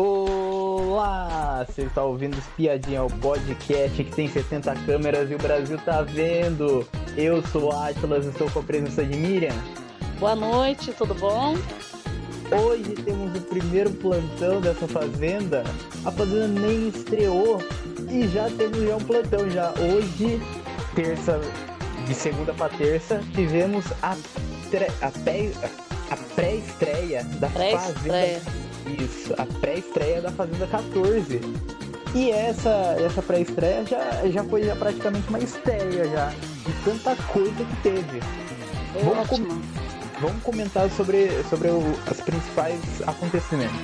Olá! Você está ouvindo Espiadinha, o podcast que tem 70 câmeras e o Brasil tá vendo. Eu sou o Atlas, estou com a presença de Miriam. Boa noite, tudo bom? Hoje temos o primeiro plantão dessa fazenda. A fazenda nem estreou e já temos já um plantão já. Hoje, terça, de segunda para terça, tivemos a, a, pré, a pré-estreia da Pré Fazenda. Isso, a pré-estreia da Fazenda 14. E essa, essa pré-estreia já, já foi já praticamente uma estreia já, de tanta coisa que teve. Foi Vamos ótimo. Vamos comentar sobre, sobre o, os principais acontecimentos.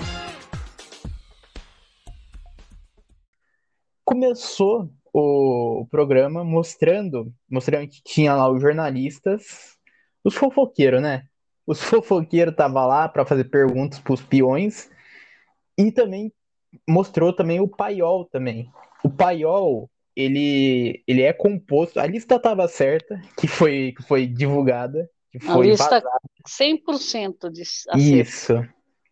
Começou o, o programa mostrando, mostrando que tinha lá os jornalistas, os fofoqueiros, né? Os fofoqueiros estavam lá para fazer perguntas para os peões e também mostrou também o paiol também. O paiol, ele, ele é composto, a lista estava certa, que foi, que foi divulgada, que A foi lista vazada. 100% de acerto. Isso.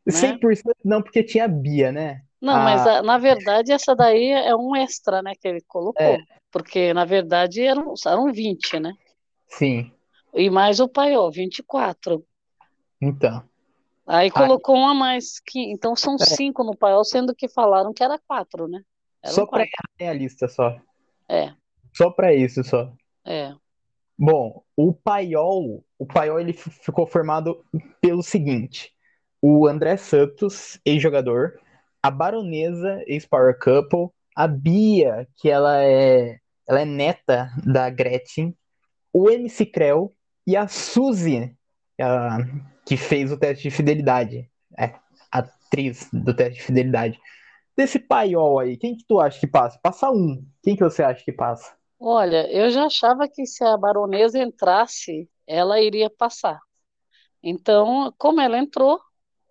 100% não, porque tinha Bia, né? Não, mas a- na verdade essa daí é um extra, né, que ele colocou. É. Porque na verdade eram, eram 20, né? Sim. E mais o paiol, 24. Então. Aí Aí- colocou um a mais, que, então são É. cinco no paiol, sendo que falaram que era quatro, né? Eram Só pra quatro. errar a lista só. É, Só pra isso só. é. Bom, o paiol, o paiol ele ficou formado pelo seguinte: o André Santos, ex-jogador, a Baronesa, ex-power couple, a Bia, que ela é, ela é neta da Gretchen, o MC Creu e a Suzy, a- que fez o teste de fidelidade, é, atriz do teste de fidelidade. Desse paiol aí, quem que tu acha que passa? Passa um. Quem que você acha que passa? Olha, eu já achava que se a baronesa entrasse, ela iria passar. Então, como ela entrou,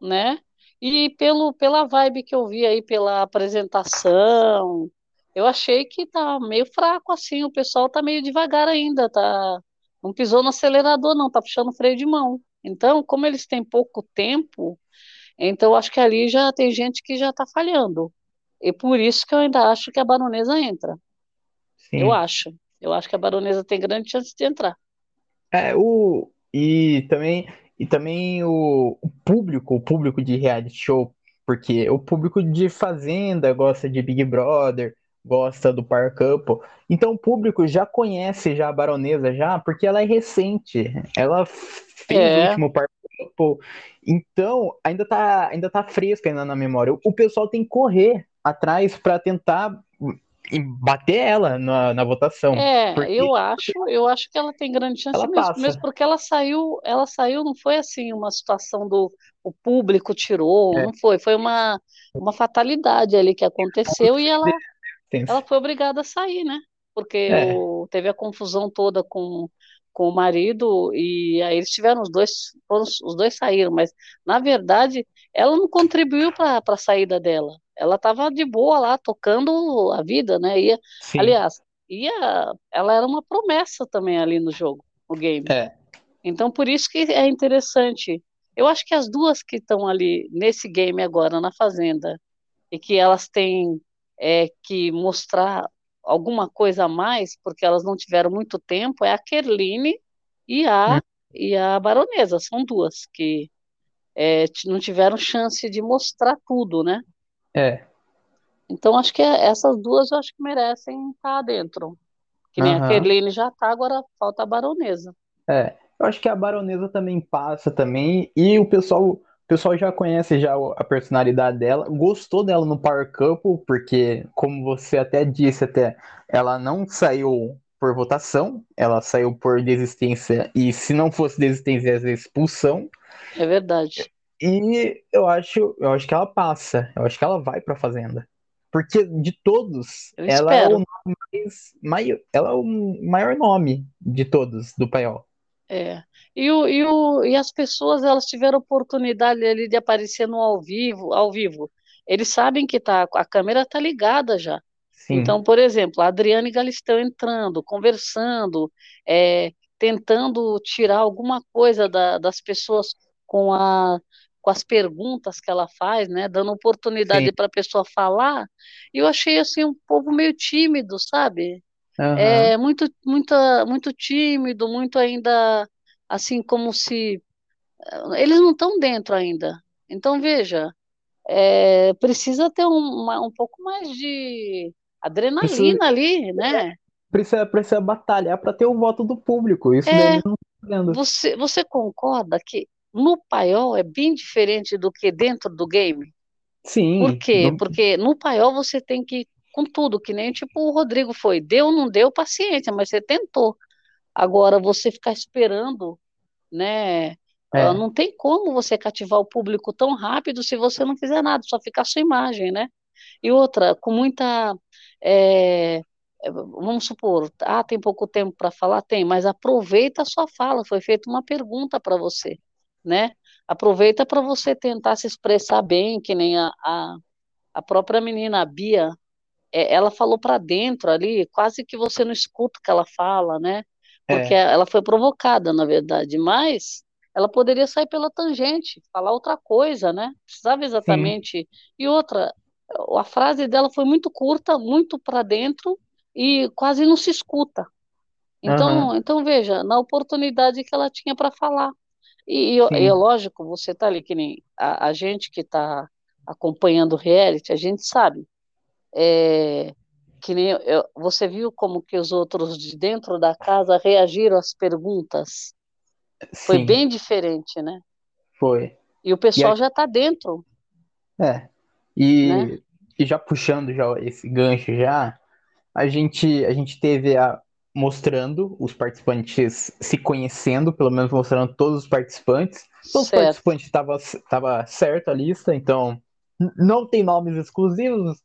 né? E pelo, pela vibe que eu vi aí, pela apresentação, eu achei que tá meio fraco assim, o pessoal tá meio devagar ainda, tá? Não pisou no acelerador, não, tá puxando freio de mão. Então, como eles têm pouco tempo, então acho que ali já tem gente que já tá falhando. E por isso que eu ainda acho que a baronesa entra. Sim. Eu acho. Eu acho que a baronesa tem grande chance de entrar. É, o e também e também o, o público, o público de reality show, porque o público de Fazenda gosta de Big Brother, gosta do Par Couple. Então o público já conhece já a Baronesa já, porque ela é recente. Ela fez É. o último Couple. Então, ainda tá ainda tá fresca ainda na memória. O pessoal tem que correr atrás para tentar bater ela na, na votação. É, porque- eu acho, eu acho que ela tem grande chance Ela mesmo, passa. mesmo porque ela saiu, ela saiu, não foi assim uma situação do o público tirou, É. não foi, foi uma, uma fatalidade ali que aconteceu e ela, Tem- ela foi obrigada a sair, né? Porque É. o- teve a confusão toda com, com o marido e aí eles tiveram os dois, foram, os dois saíram, mas na verdade ela não contribuiu para para a saída dela. Ela estava de boa lá tocando a vida, né? Ia, Sim. aliás, ia, ela era uma promessa também ali no jogo, no game. É. Então por isso que é interessante. Eu acho que as duas que estão ali nesse game agora na Fazenda e que elas têm é, que mostrar alguma coisa a mais, porque elas não tiveram muito tempo, é a Kerline e a, Hum. e a Baronesa. São duas que é, não tiveram chance de mostrar tudo, né? É. Então acho que é- essas duas eu acho que merecem estar dentro. Que nem a Aham. Kerline já tá, agora falta a Baronesa. É, eu acho que a Baronesa também passa também, e o pessoal, pessoal já conhece já a personalidade dela, gostou dela no Power Couple, porque, como você até disse até, ela não saiu por votação, ela saiu por desistência, e se não fosse desistência, ia ser expulsão, É verdade. e eu acho, eu acho que ela passa, eu acho que ela vai pra Fazenda. Porque de todos, Eu ela é o nome mais, mai- ela é o maior nome de todos do paiol. É. E, o, e, o, e as pessoas elas tiveram oportunidade ali de aparecer no ao vivo, ao vivo. Eles sabem que tá, a câmera tá ligada já. Sim. Então, por exemplo, a Adriane Galisteu entrando, conversando, é, tentando tirar alguma coisa da- das pessoas com a, com as perguntas que ela faz, né, dando oportunidade para a pessoa falar, e eu achei assim um povo meio tímido, sabe? É muito, muita, muito tímido, muito ainda assim como se eles não estão dentro ainda. Então veja, é, precisa ter um, uma- um pouco mais de Precisa, adrenalina ali, né? precisa, precisa batalhar para ter o voto do público. Isso É, eles não estão fazendo. você, você concorda que no paiol é bem diferente do que dentro do game? Por Sim, quê? não- Porque no paiol você tem que com tudo, que nem tipo o Rodrigo foi. Deu, ou não deu, paciência, mas você tentou. Agora, você ficar esperando, né? ah, é, Não tem como você cativar o público tão rápido se você não fizer nada, só ficar a sua imagem, né? E outra, com muita. é, é, vamos supor, ah, tem pouco tempo para falar? Tem, mas aproveita a sua fala, foi feita uma pergunta para você, né? Aproveita para você tentar se expressar bem, que nem a, a, a própria menina, a Bia, é, ela falou para dentro ali, quase que você não escuta o que ela fala, né? Porque é, ela foi provocada, na verdade, mas ela poderia sair pela tangente, falar outra coisa, né? Precisava sim, exatamente. E outra, a frase dela foi muito curta, muito para dentro e quase não se escuta. Então, então veja, na oportunidade que ela tinha para falar. E, e, e é sim, lógico, você tá ali que nem a, a gente que está acompanhando o reality, a gente sabe é, que nem eu- você viu como que os outros de dentro da casa reagiram às perguntas? Foi sim, bem diferente, né? foi. E o E a- pessoal já está dentro, é, né? e, e já puxando já esse gancho já, a gente, a gente teve a mostrando os participantes se conhecendo, pelo menos mostrando todos os participantes. Todos os Certo. participantes estavam tava certo a lista, então não tem nomes exclusivos.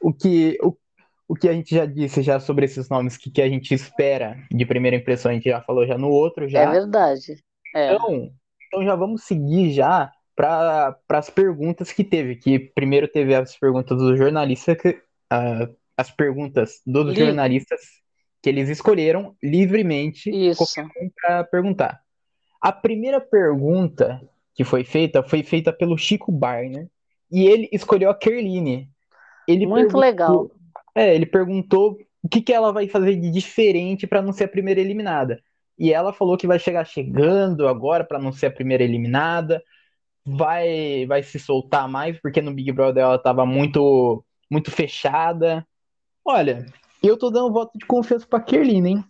O que, o, o que a gente já disse já sobre esses nomes que, que a gente espera de primeira impressão, a gente já falou já no outro É já. verdade. É. Então, então já vamos seguir já para as perguntas que teve, que primeiro teve as perguntas dos jornalistas, que, ah, as perguntas dos Li, jornalistas que eles escolheram livremente um para perguntar. A primeira pergunta que foi feita foi feita pelo Chico Barner e ele escolheu a Kerline. Ele Muito legal. é, ele perguntou o que que ela vai fazer de diferente para não ser a primeira eliminada. E ela falou que vai chegar chegando agora para não ser a primeira eliminada, vai vai se soltar mais porque no Big Brother ela estava muito muito fechada. Olha, eu tô dando voto de confiança para Kerline, hein?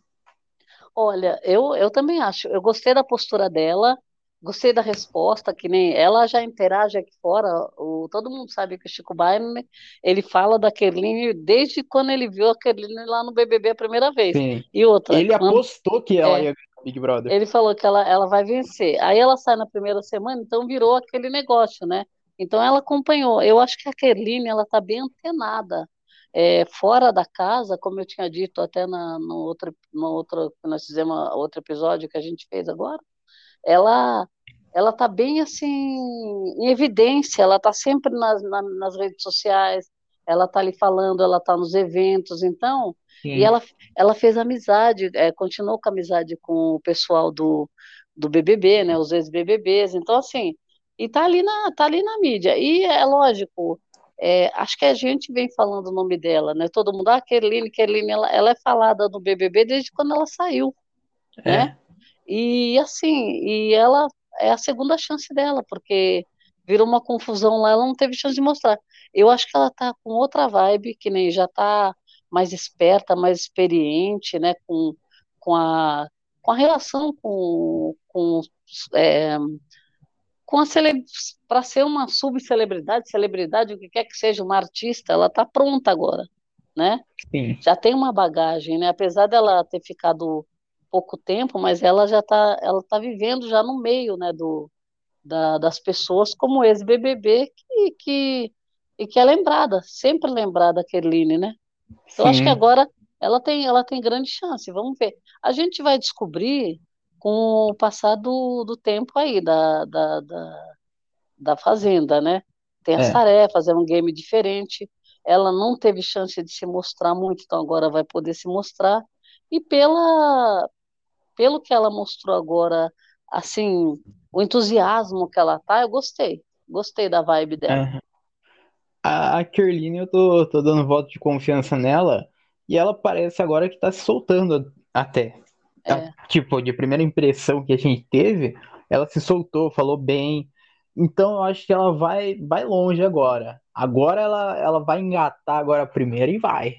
Olha, eu, eu também acho. Eu gostei da postura dela, gostei da resposta, que nem ela já interage aqui fora. O, todo mundo sabe que o Chico Buarque, ele fala da Kerline desde quando ele viu a Kerline lá no BBB a primeira vez. Sim. E outra, Ele quando apostou que ela é, ia Big Brother. ele falou que ela, ela vai vencer. Aí ela sai na primeira semana, então virou aquele negócio, né? Então ela acompanhou. Eu acho que a Kerline, ela tá bem antenada. É, fora da casa, como eu tinha dito até na, no outro, no outro, nós fizemos outro episódio que a gente fez agora, ela ela tá bem assim em evidência, ela tá sempre nas, na- nas redes sociais, ela tá ali falando, ela tá nos eventos, então, e Sim. ela, ela fez amizade, é, continuou com amizade com o pessoal do, do BBB, né, os ex-BBBs, então assim, e tá ali na, tá ali na mídia, e é lógico, é, acho que a gente vem falando o nome dela, né, todo mundo, ah, Kerline, Kerline, ela, ela é falada no BBB desde quando ela saiu, né, É, e assim, e ela é a segunda chance dela, porque virou uma confusão lá, ela não teve chance de mostrar. Eu acho que ela tá com outra vibe, que nem já tá mais esperta, mais experiente, né, com, com a com a relação com, com, é, com a cele... para ser uma subcelebridade, celebridade, o que quer que seja, uma artista, ela tá pronta agora, né? sim. já tem uma bagagem, né? Apesar dela ter ficado pouco tempo, mas ela já está ela tá vivendo já no meio, né, do, da, das pessoas como ex-BBB que, que, e que é lembrada, sempre lembrada a Kerline, né? Eu acho que Sim. agora ela tem, ela tem grande chance, vamos ver. A gente vai descobrir com o passar do, do tempo aí, da, da, da, da Fazenda, né? Tem as É, tarefas, é um game diferente. Ela não teve chance de se mostrar muito, então agora vai poder se mostrar. E pela, pelo que ela mostrou agora, assim, o entusiasmo que ela tá, eu gostei. Gostei da vibe dela. A, a Kerline, eu tô, tô dando voto de confiança nela, e ela parece agora que tá se soltando até. É. A- tipo, de primeira impressão que a gente teve, ela se soltou, falou bem. Então eu acho que ela vai, vai longe agora. Agora ela, ela vai engatar agora a primeira e vai.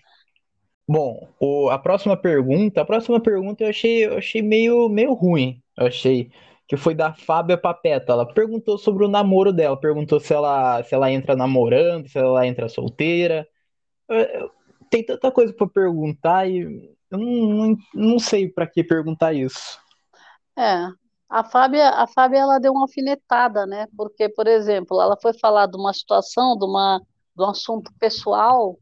Bom, o- a próxima pergunta, a próxima pergunta eu achei, eu achei meio, meio ruim. Eu achei que foi da Fábia Papeta. Ela perguntou sobre o namoro dela, perguntou se ela, se ela entra namorando, se ela entra solteira. Eu- eu- tem tanta coisa pra perguntar e eu não, não, não sei pra que perguntar isso. É, a Fábia, a Fábia ela deu uma alfinetada, né? Porque, por exemplo, ela foi falar de uma situação, de uma, de um assunto pessoal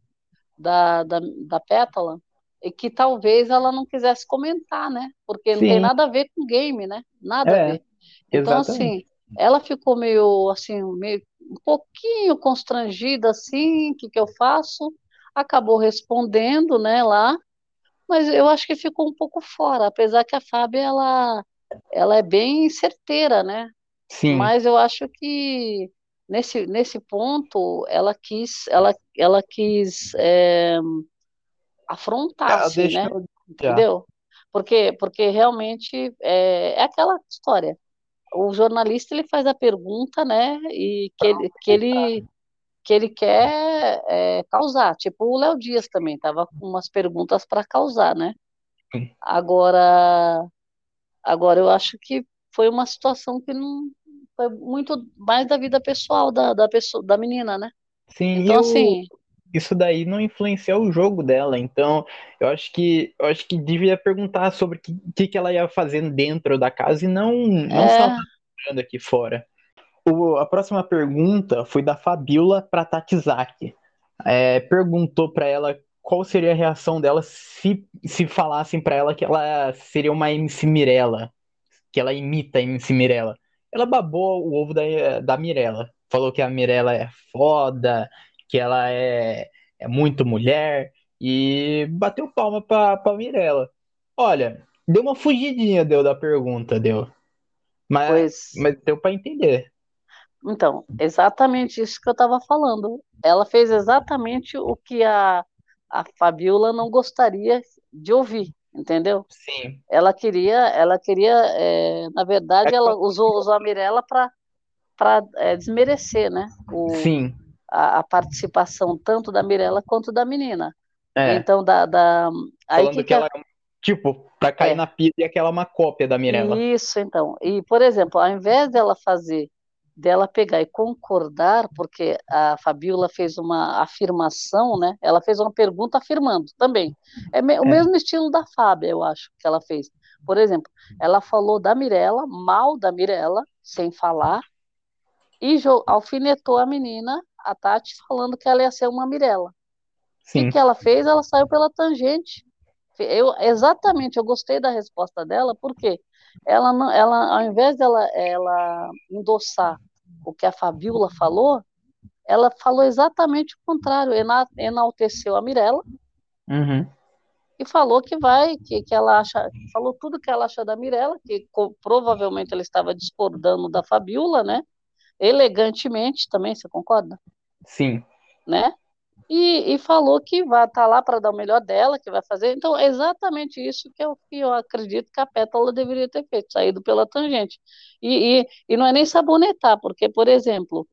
da, da, da Pétala, e que talvez ela não quisesse comentar, né? Porque não tem Sim, nada a ver com game, né? Nada a é, ver. Então, exatamente. assim, ela ficou meio, assim, meio, um pouquinho constrangida, assim, o que que eu faço? Acabou respondendo, né, lá, mas eu acho que ficou um pouco fora, apesar que a Fábia, ela, ela é bem certeira, né? Sim. Mas eu acho que nesse, nesse ponto ela quis, ela, ela quis é, afrontar, Ela assim, deixou né? Entendeu? Porque, porque realmente é, é aquela história. O jornalista ele faz a pergunta, né? E que ele, que ele, que ele quer é, causar. Tipo o Léo Dias também estava com umas perguntas para causar, né? Agora, agora eu acho que foi uma situação que não foi muito mais da vida pessoal da, da pessoa, da menina, né? Sim, Então, o, assim, isso daí não influencia o jogo dela. Então, eu acho que eu acho que devia perguntar sobre o que, que, que ela ia fazer dentro da casa e não, não é, tá jogando aqui fora. O- a próxima pergunta foi da Fabiola para Tatizaki. É, perguntou para ela qual seria a reação dela se, se falassem para ela que ela seria uma MC Mirella, que ela imita a MC Mirella. Ela babou o ovo da, da Mirella. Falou que a Mirella é foda, que ela é, é muito mulher e bateu palma pra, pra Mirella. Olha, deu uma fugidinha, deu da pergunta, deu. Mas, pois, mas deu pra entender. então, exatamente isso que eu estava falando. Ela fez exatamente o que a, a Fabiola não gostaria de ouvir, entendeu? Sim. Ela queria, ela queria, é, na verdade, ela usou, usou a Mirella para para desmerecer, né? O, Sim, a, a participação tanto da Mirella quanto da menina. é. Então, da, da, aí Falando que, que ela a- é, tipo, pra cair é, na pilha e aquela é uma cópia da Mirella. isso, então. E, por exemplo, ao invés dela fazer, dela pegar e concordar, porque a Fabiola fez uma afirmação, né? Ela fez uma pergunta afirmando também. É me- o É, mesmo estilo da Fábia, eu acho, que ela fez. Por exemplo, ela falou da Mirella, mal da Mirella, sem falar, e alfinetou a menina, a Tati, falando que ela ia ser uma Mirella. O que sim. que ela fez? Ela saiu pela tangente. Eu, exatamente, eu gostei da resposta dela, porque ela, não, ela ao invés dela ela endossar o que a Fabiola falou, ela falou exatamente o contrário, ena- enalteceu a Mirella Uhum. e falou que vai, que, que ela acha, falou tudo que ela acha da Mirella, que co- provavelmente ela estava discordando da Fabiola, né? Elegantemente também, você concorda? Sim. Né? E, e falou que vai estar lá para dar o melhor dela, que vai fazer. Então, é exatamente isso que eu, que eu acredito que a Pétala deveria ter feito, saído pela tangente. E, e, e não é nem sabonetar, porque, por exemplo,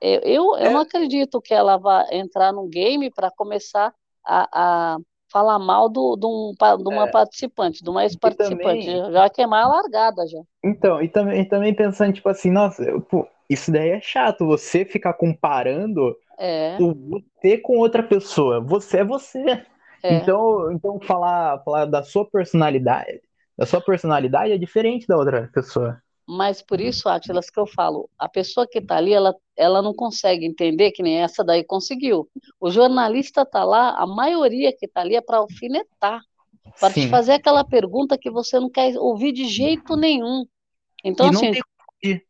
eu, eu, eu não É, acredito que ela vá entrar num game para começar a, a falar mal do, de, um, de uma é. participante, de uma ex-participante. também, Já queimar a largada já. então, e também, e também pensando, tipo assim, nossa, eu- pô, isso daí é chato, você ficar comparando É, o você com outra pessoa. Você é você. é. Então, então falar, falar da sua personalidade, da sua personalidade é diferente da outra pessoa. Mas por isso, Atlas, que eu falo, a pessoa que está ali, ela, ela não consegue entender que nem essa daí conseguiu. O jornalista está lá, a maioria que está ali é para alfinetar, para te fazer aquela pergunta que você não quer ouvir de jeito nenhum. Então, E assim, tem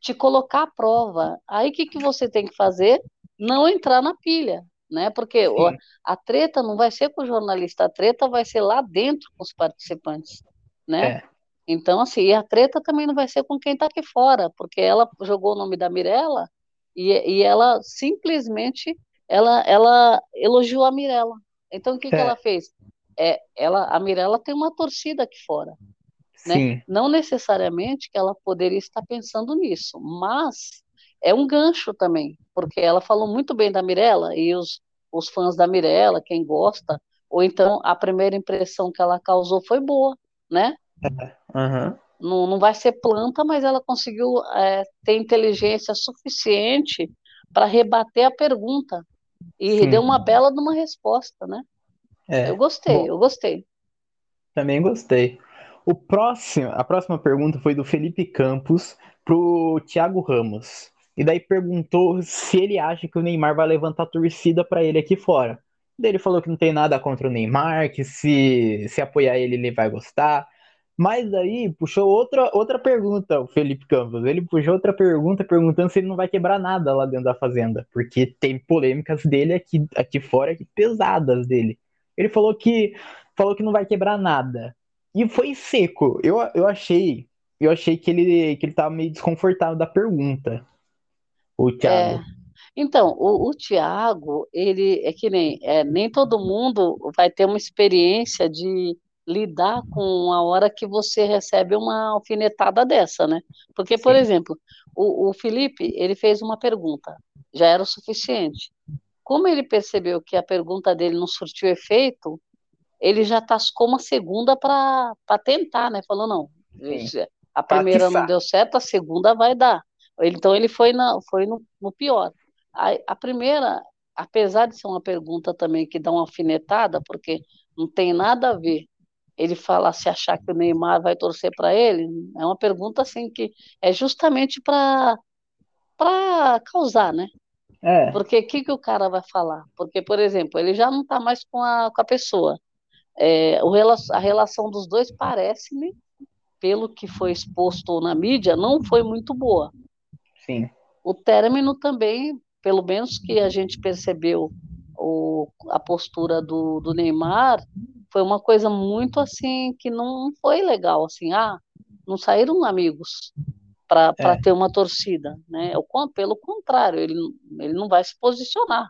te colocar à prova. Aí o que, que você tem que fazer? Não entrar na pilha, né? Porque Sim. a treta não vai ser com o jornalista, a treta vai ser lá dentro com os participantes, né? É. Então, assim, a treta também não vai ser com quem está aqui fora, porque ela jogou o nome da Mirella e, e ela simplesmente ela, ela elogiou a Mirella. Então, o que, é. que ela fez? É, ela, a Mirella tem uma torcida aqui fora. Né? Não necessariamente que ela poderia estar pensando nisso, mas é um gancho também, porque ela falou muito bem da Mirella e os, os fãs da Mirella, quem gosta, ou então a primeira impressão que ela causou foi boa, né? Uhum. Não, não vai ser planta, mas ela conseguiu é, ter inteligência suficiente para rebater a pergunta e Sim. deu uma bela de uma resposta, né? É. Eu gostei, Bom, eu gostei. Também gostei. O próximo, a próxima pergunta foi do Felipe Campos pro Thiago Ramos. E daí perguntou se ele acha que o Neymar vai levantar torcida para ele aqui fora. Daí ele falou que não tem nada contra o Neymar, que se, se apoiar ele, ele vai gostar. Mas aí puxou outra, outra pergunta, o Felipe Campos. Ele puxou outra pergunta perguntando se ele não vai quebrar nada lá dentro da fazenda. Porque tem polêmicas dele aqui, aqui fora, aqui, pesadas dele. Ele falou que falou que não vai quebrar nada. E foi seco. Eu, eu achei. Eu achei que ele, que ele tava meio desconfortável da pergunta. O Thiago. É. Então, o, o Tiago, ele é que nem, é, nem todo mundo vai ter uma experiência de lidar com a hora que você recebe uma alfinetada dessa, né? Porque, por Sim. exemplo, o, o Felipe, ele fez uma pergunta, já era o suficiente. Como ele percebeu que a pergunta dele não surtiu efeito, ele já tascou uma segunda para tentar, né? Falou, não, Sim. a primeira não deu certo, a segunda vai dar. Então ele foi, na, foi no, no pior. A, a primeira, apesar de ser uma pergunta também que dá uma alfinetada, porque não tem nada a ver ele falar se achar que o Neymar vai torcer para ele, é uma pergunta assim que é justamente para para causar, né? É. Porque o que, que o cara vai falar? Porque, por exemplo, ele já não está mais com a, com a pessoa. É, o, a relação dos dois parece-me, pelo que foi exposto na mídia, não foi muito boa. Sim. O término também, pelo menos que a gente percebeu o, a postura do, do Neymar, foi uma coisa muito assim que não foi legal, assim, ah, não saíram amigos para é. ter uma torcida, né? Pelo contrário, ele, ele não vai se posicionar,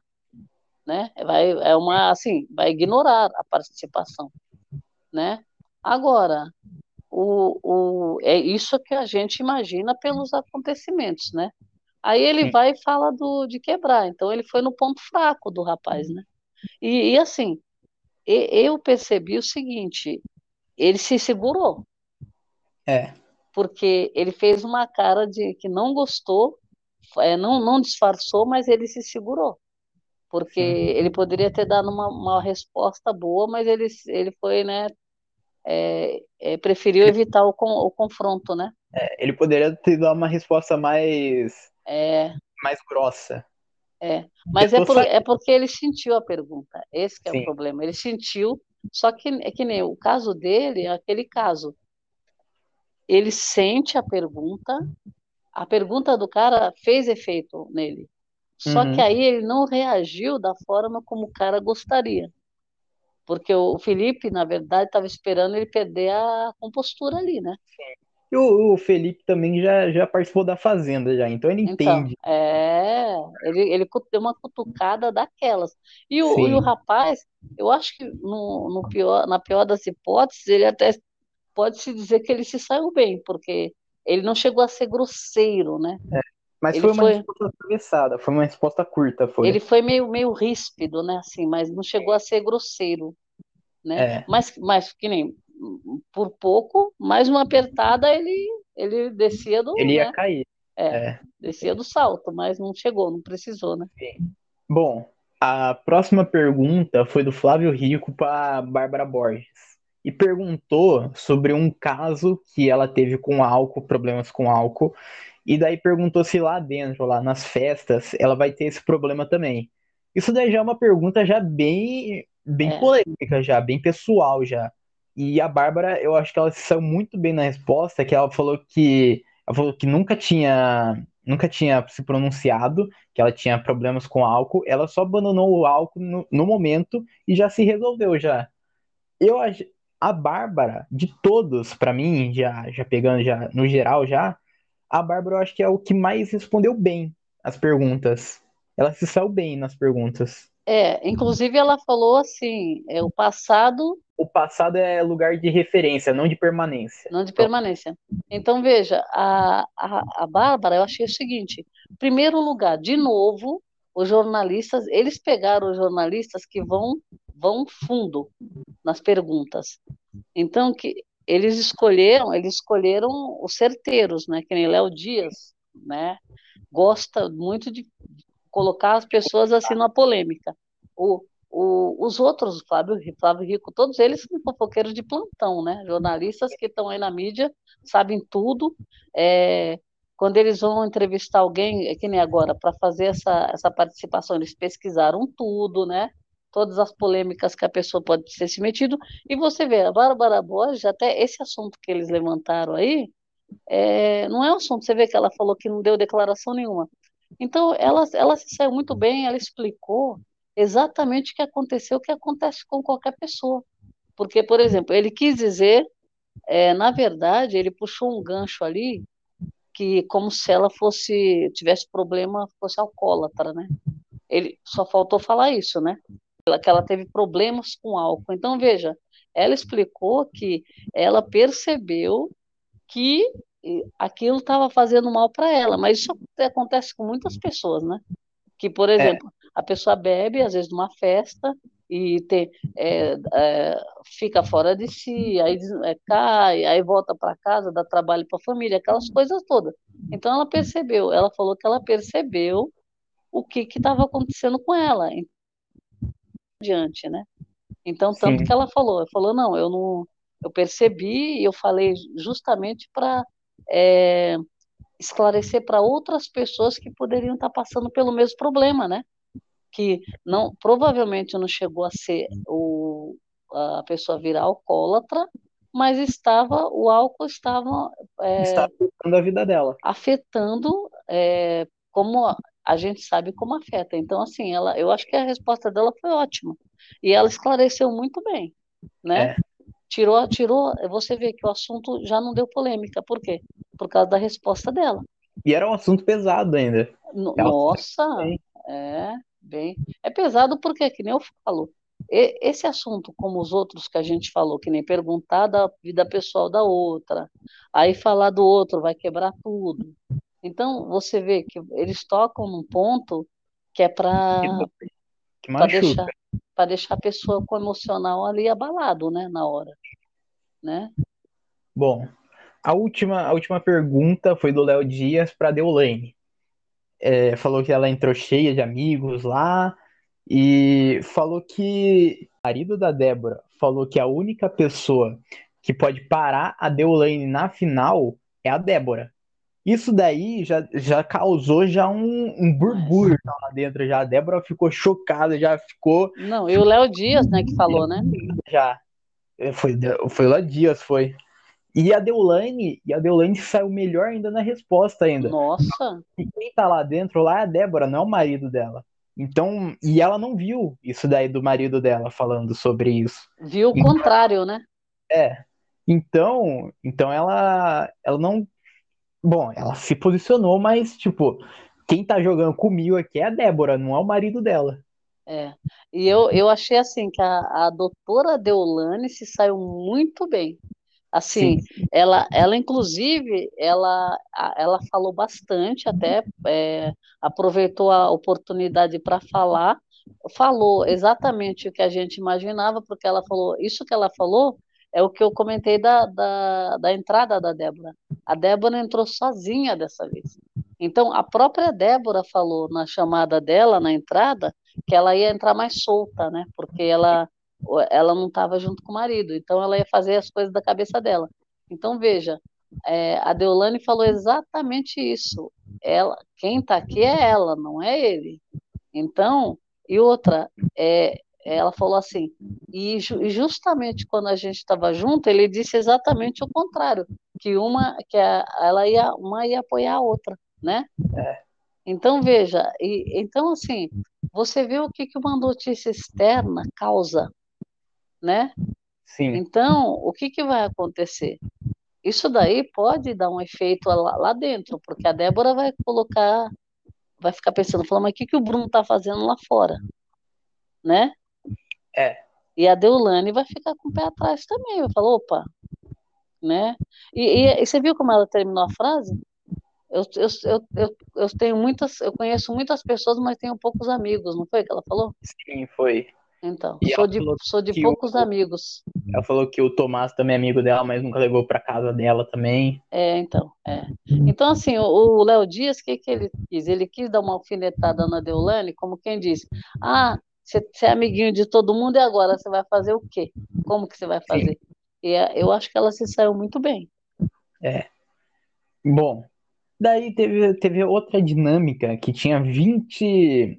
né? Vai, é uma, assim, vai ignorar a participação, né? Agora, o, o, é isso que a gente imagina pelos acontecimentos, né? Aí ele vai e fala do, de quebrar. Então ele foi no ponto fraco do rapaz, né? E, e assim, eu percebi o seguinte: ele se segurou. É. Porque ele fez uma cara de que não gostou, é, não, não disfarçou, mas ele se segurou. Porque ele poderia ter dado uma, uma resposta boa, mas ele, ele foi, né? É, é, preferiu evitar o, o confronto, né? É, ele poderia ter dado uma resposta mais é. mais grossa. É, mas é, por, é porque ele sentiu a pergunta. Esse é Sim. o problema. Ele sentiu, só que é que nem o caso dele, é aquele caso. Ele sente a pergunta, a pergunta do cara fez efeito nele. Só uhum. que aí ele não reagiu da forma como o cara gostaria. Porque o Felipe, na verdade, estava esperando ele perder a compostura ali, né? Sim. E o, o, Felipe também já, já participou da Fazenda, já, então ele então, entende. É, ele, ele deu uma cutucada daquelas. E o, e o rapaz, eu acho que no, no pior, na pior das hipóteses, ele até pode se dizer que ele se saiu bem, porque ele não chegou a ser grosseiro, né? É, mas ele foi uma foi... resposta atravessada, foi uma resposta curta, foi. Ele foi meio, meio ríspido, né, assim, mas não chegou a ser grosseiro, né? É. Mas, mas que nem por pouco, mais uma apertada, ele, ele descia do. Ele ia né? cair. É, é, descia do salto, mas não chegou, não precisou, né? Sim. Bom, a próxima pergunta foi do Flávio Rico para Bárbara Borges. E perguntou sobre um caso que ela teve com álcool, problemas com álcool. E daí perguntou se lá dentro, lá nas festas, ela vai ter esse problema também. Isso daí já é uma pergunta já bem, bem é. polêmica, já, bem pessoal já. E a Bárbara, eu acho que ela se saiu muito bem na resposta, que ela falou que ela falou que nunca tinha nunca tinha se pronunciado, que ela tinha problemas com álcool, ela só abandonou o álcool no, no momento e já se resolveu já. Eu a Bárbara, de todos, para mim, já, já pegando já no geral já, a Bárbara eu acho que é o que mais respondeu bem as perguntas. Ela se saiu bem nas perguntas. É, inclusive ela falou assim, é o passado. O passado é lugar de referência, não de permanência. Não de permanência. Então veja, a, a, a Bárbara, eu achei o seguinte: primeiro lugar, de novo, os jornalistas, eles pegaram os jornalistas que vão vão fundo nas perguntas. Então que eles escolheram, eles escolheram os certeiros, né? Que nem Léo Dias, né? Gosta muito de colocar as pessoas assim na polêmica. O, o, os outros, Flávio, Flávio Rico, todos eles são fofoqueiros de plantão, né? Jornalistas que estão aí na mídia, sabem tudo. É, quando eles vão entrevistar alguém, é que nem agora, para fazer essa, essa participação, eles pesquisaram tudo, né? Todas as polêmicas que a pessoa pode ter se metido. E você vê, a Bárbara Borges, até esse assunto que eles levantaram aí, é, não é um assunto, você vê que ela falou que não deu declaração nenhuma. Então, ela, ela se saiu muito bem, ela explicou exatamente o que aconteceu, o que acontece com qualquer pessoa. Porque, por exemplo, ele quis dizer, é, na verdade, ele puxou um gancho ali, que como se ela fosse, tivesse problema, fosse alcoólatra, né? Ele só faltou falar isso, né? Que ela teve problemas com álcool. Então, veja, ela explicou que ela percebeu que aquilo estava fazendo mal para ela, mas isso acontece com muitas pessoas, né? Que, por é. exemplo, é. A pessoa bebe, às vezes, numa festa, e tem, é, é, fica fora de si, aí é, cai, aí volta para casa, dá trabalho para a família, aquelas coisas todas. Então ela percebeu, ela falou que ela percebeu o que estava acontecendo com ela. Diante, né? Então, tanto Sim. que ela falou, ela falou, não, eu não, eu percebi e eu falei justamente para é, esclarecer para outras pessoas que poderiam estar tá passando pelo mesmo problema, né? Que não, provavelmente não chegou a ser o, a pessoa virar alcoólatra, mas estava, o álcool estava é, está afetando a vida dela, afetando é, como a gente sabe como afeta. Então, assim, ela, eu acho que a resposta dela foi ótima e ela esclareceu muito bem, né? É. Tirou, tirou, você vê que o assunto já não deu polêmica. Por quê? Por causa da resposta dela. E era um assunto pesado ainda. Nossa, é, bem. É pesado porque, que nem eu falo, esse assunto, como os outros que a gente falou, que nem perguntar da vida pessoal da outra, aí falar do outro vai quebrar tudo. Então, você vê que eles tocam num ponto que é para deixar, deixar a pessoa com o emocional ali abalado, né, na hora né? Bom, a última, a última pergunta foi do Léo Dias para Deolane. É, falou que ela entrou cheia de amigos lá e falou que o marido da Débora falou que a única pessoa que pode parar a Deolane na final é a Débora. Isso daí já, já causou já um, um lá dentro. Já a Débora ficou chocada, já ficou. Não, e o Léo Dias, né, que falou, né? Já. Foi, foi lá Dias, foi. E a Deolane, e a Deolane saiu melhor ainda na resposta ainda. Nossa! E quem tá lá dentro lá é a Débora, não é o marido dela. Então, e ela não viu isso daí do marido dela falando sobre isso. Viu o então, contrário, né? É. Então, então ela ela não Bom, ela se posicionou, mas tipo, quem tá jogando comigo aqui é a Débora, não é o marido dela. É. E eu, eu achei assim que a, a doutora Deolane se saiu muito bem. Assim, Sim. ela, ela inclusive, ela, ela falou bastante, até é, aproveitou a oportunidade para falar, falou exatamente o que a gente imaginava, porque ela falou, isso que ela falou é o que eu comentei da, da, da entrada da Débora. A Débora entrou sozinha dessa vez. Então, a própria Débora falou na chamada dela, na entrada, que ela ia entrar mais solta, né? Porque ela, ela não estava junto com o marido, então ela ia fazer as coisas da cabeça dela. Então, veja, é, a Deolane falou exatamente isso. Ela, quem está aqui é ela, não é ele. Então, e outra, é, ela falou assim, e, e justamente quando a gente estava junto, ele disse exatamente o contrário, que uma, que a, ela ia, uma ia apoiar a outra, né? É. Então veja, e, então assim, você vê o que, que uma notícia externa causa, né? Sim. Então, o que, que vai acontecer? Isso daí pode dar um efeito lá, lá dentro, porque a Débora vai colocar, vai ficar pensando, falando, mas o que, que o Bruno está fazendo lá fora? Né? É. E a Deulane vai ficar com o pé atrás também, vai falar, opa, né? E, e, e você viu como ela terminou a frase? Eu, eu, eu, eu, eu tenho muitas, eu conheço muitas pessoas, mas tenho poucos amigos, não foi que ela falou? Sim, foi. Então, E sou de, sou de poucos o- amigos. Ela falou que o Tomás também é amigo dela, mas nunca levou pra casa dela também. É, então, é. Então, assim, o- Léo Dias, o que que ele quis? Ele quis dar uma alfinetada na Deolane, como quem diz, ah, você é amiguinho de todo mundo e agora você vai fazer o quê? Como que você vai fazer? E é, eu acho que ela se saiu muito bem. Bom, daí teve, teve outra dinâmica que tinha 20,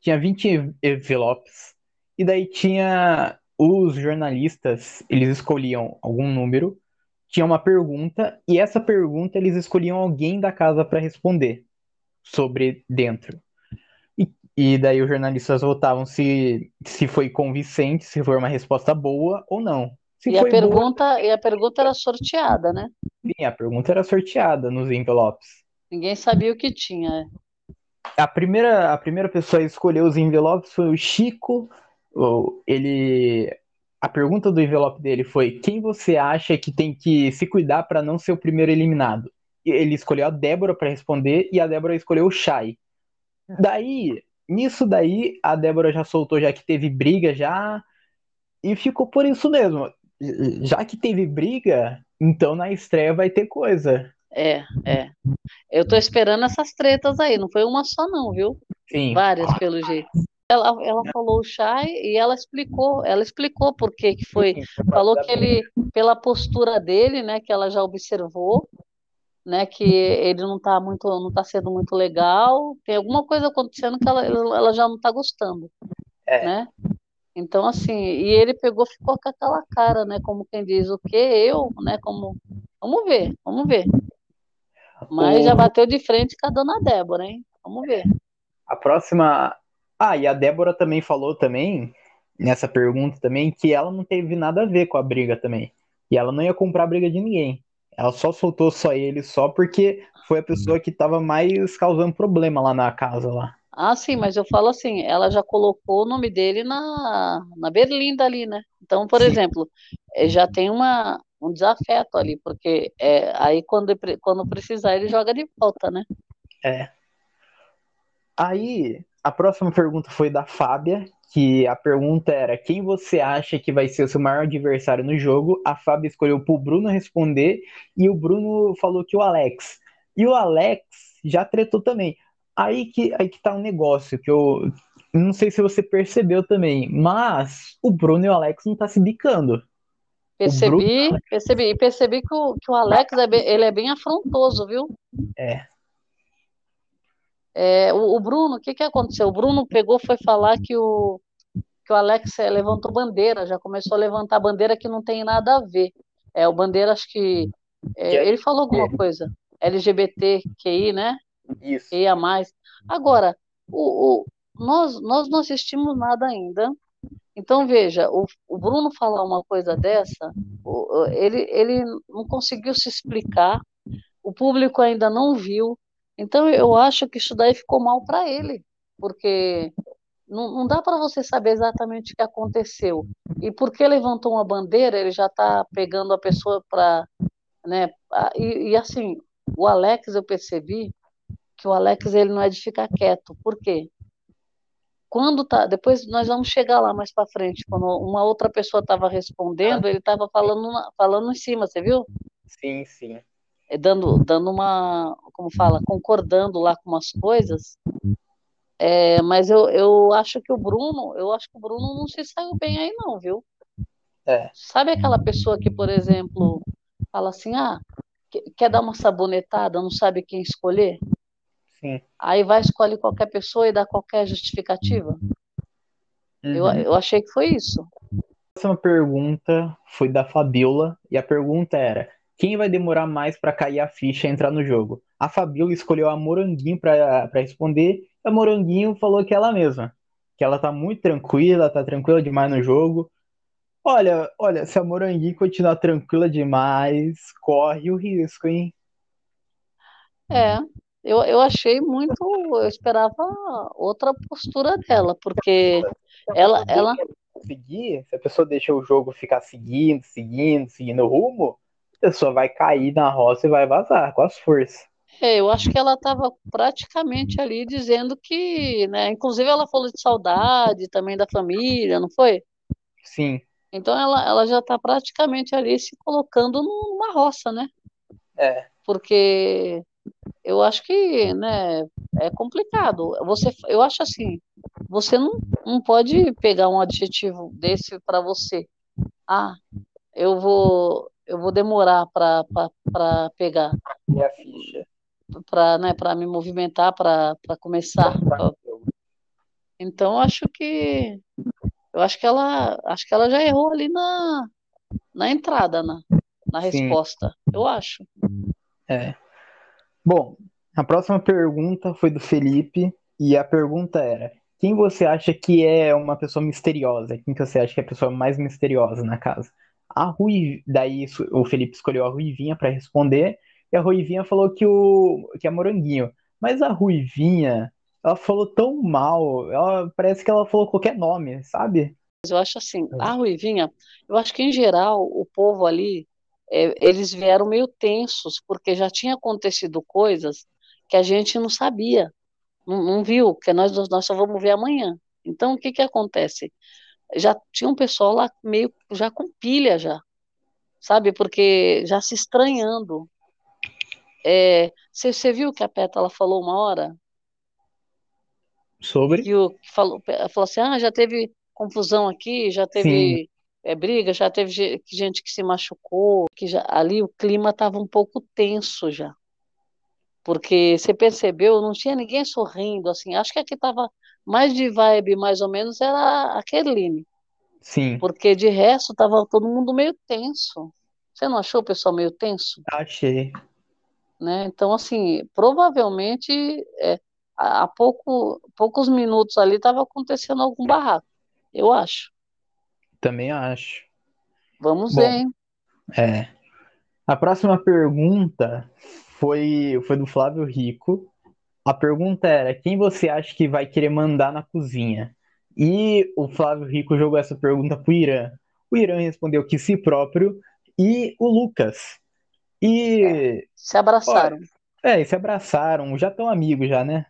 tinha 20 envelopes. E daí tinha os jornalistas, eles escolhiam algum número, tinha uma pergunta, e essa pergunta eles escolhiam alguém da casa para responder sobre dentro. E, e daí os jornalistas votavam se, se foi convincente, se foi uma resposta boa ou não. Se E a boa, pergunta, e a pergunta era sorteada, né? sim, a pergunta era sorteada nos envelopes. Ninguém sabia o que tinha. é. A primeira, a primeira pessoa a escolher os envelopes foi o Chico. Ele, a pergunta do envelope dele foi: quem você acha que tem que se cuidar para não ser o primeiro eliminado? Ele escolheu a Débora para responder e a Débora escolheu o Chay. Daí, nisso daí, a Débora já soltou já que teve briga já e ficou por isso mesmo. Já que teve briga, então na estreia vai ter coisa. É, é. Eu tô esperando essas tretas aí, não foi uma só não, viu? Sim. Várias, pelo jeito. Ela, ela falou o Chay e ela explicou, ela explicou por que que foi. Falou que ele, pela postura dele, né, que ela já observou, né, que ele não tá muito, não tá sendo muito legal, tem alguma coisa acontecendo que ela, ela já não tá gostando, É. né? Então, assim, e ele pegou, ficou com aquela cara, né, como quem diz, o quê? Eu, né, como, vamos ver, vamos ver. Mas O- já bateu de frente com a dona Débora, hein? Vamos ver. A próxima. Ah, e a Débora também falou também, nessa pergunta também, que ela não teve nada a ver com a briga também. E ela não ia comprar a briga de ninguém. Ela só soltou só ele só porque foi a pessoa que tava mais causando problema lá na casa lá. Ah, sim, mas eu falo assim, ela já colocou o nome dele na, na berlinda ali, né? Então, por Sim. exemplo, eh, já tem uma, um desafeto ali, porque é, aí quando, quando precisar ele joga de volta, né? Aí, a próxima pergunta foi da Fábia, que a pergunta era: quem você acha que vai ser o seu maior adversário no jogo? A Fábia escolheu pro Bruno responder e o Bruno falou que o Alex. E o Alex já tretou também. Aí que, aí que tá um negócio que eu não sei se você percebeu também, mas o Bruno e o Alex não tá se bicando. Percebi, percebi, e percebi que o, que o Alex é bem, ele é bem afrontoso, viu? É. É, o, o Bruno, o que que aconteceu? O Bruno pegou, foi falar que o, que o Alex eh, levantou bandeira, já começou a levantar bandeira que não tem nada a ver. É, o bandeira, acho que. eh, é- ele falou alguma coisa. LGBTQI, né? Isso. E a mais. Agora, o, o- nós, nós não assistimos nada ainda. Então, veja, o, o Bruno falar uma coisa dessa, o- ele, ele não conseguiu se explicar, o público ainda não viu. Então, eu acho que isso daí ficou mal para ele, porque não, não dá para você saber exatamente o que aconteceu. E porque levantou uma bandeira, ele já está pegando a pessoa para. Né, e, e assim, o Alex, eu percebi que o Alex ele não é de ficar quieto. Por quê? Quando tá, depois nós vamos chegar lá mais para frente, quando uma outra pessoa estava respondendo, ele estava falando, falando em cima, você viu? Sim, sim. É, Dando, dando uma, como fala, concordando lá com umas coisas. É, mas eu, eu acho que o Bruno, eu acho que o Bruno não se saiu bem aí não, viu? É. Sabe aquela pessoa que, por exemplo, fala assim, ah, que- quer dar uma sabonetada, não sabe quem escolher? Sim. Aí vai escolhe qualquer pessoa e dá qualquer justificativa? Eu, Uhum. eu achei que foi isso. A próxima pergunta foi da Fabiola e a pergunta era: quem vai demorar mais para cair a ficha e entrar no jogo? A Fabiola escolheu a Moranguinho para responder e a Moranguinho falou que ela mesma, que ela tá muito tranquila, tá tranquila demais no jogo. Olha, olha, se a Moranguinho continuar tranquila demais, corre o risco, hein? É, eu, eu achei muito, eu esperava outra postura dela, porque ela, ela, seguir, se a pessoa deixa o jogo ficar seguindo, seguindo, seguindo o rumo, a pessoa vai cair na roça e vai vazar com as forças. é, eu acho que ela estava praticamente ali dizendo que, né, inclusive ela falou de saudade também da família, não foi? Sim, Então ela, ela já está praticamente ali se colocando numa roça, né? é, Porque eu acho que, né, é complicado. Você, eu acho assim, você não, não pode pegar um adjetivo desse para você. Ah, eu vou, eu vou demorar para pegar, e a ficha. para, né, me movimentar, para começar. Então acho que eu acho que ela acho que ela já errou ali na, na entrada, na, na Sim, resposta. Eu acho. é. Bom, a próxima pergunta foi do Felipe e a pergunta era: quem você acha que é uma pessoa misteriosa? Quem que você acha que é a pessoa mais misteriosa na casa? A Rui, daí o Felipe escolheu a Ruivinha para responder e a Ruivinha falou que o que é Moranguinho. Mas a Ruivinha, ela falou tão mal, ela parece que ela falou qualquer nome, sabe? Eu acho assim, a Ruivinha, eu acho que em geral o povo ali, é, eles vieram meio tensos, porque já tinha acontecido coisas que a gente não sabia, não, não viu, que nós, nós só vamos ver amanhã. Então, o que que acontece? Já tinha um pessoal lá meio já com pilha já, sabe? Porque já se estranhando. É, você, você viu que a Pétala falou uma hora? Sobre? que o que falou, falou assim, ah, já teve confusão aqui, já teve é, briga, já teve ge- gente que se machucou, que já, ali o clima estava um pouco tenso já, porque você percebeu, não tinha ninguém sorrindo, assim, acho que aqui estava mais de vibe, mais ou menos, era a Kerline, sim, porque de resto estava todo mundo meio tenso. Você não achou o pessoal meio tenso? achei. né? Então, assim, provavelmente é, há pouco, poucos minutos ali estava acontecendo algum barraco, eu acho. Também acho. Vamos ver, Bom, hein? é. A próxima pergunta foi, foi do Flávio Rico. A pergunta era: quem você acha que vai querer mandar na cozinha? E o Flávio Rico jogou essa pergunta pro Irã. O Irã respondeu que si próprio e o Lucas. É, E, se olha, abraçaram. é, e se abraçaram, já estão amigos já, né?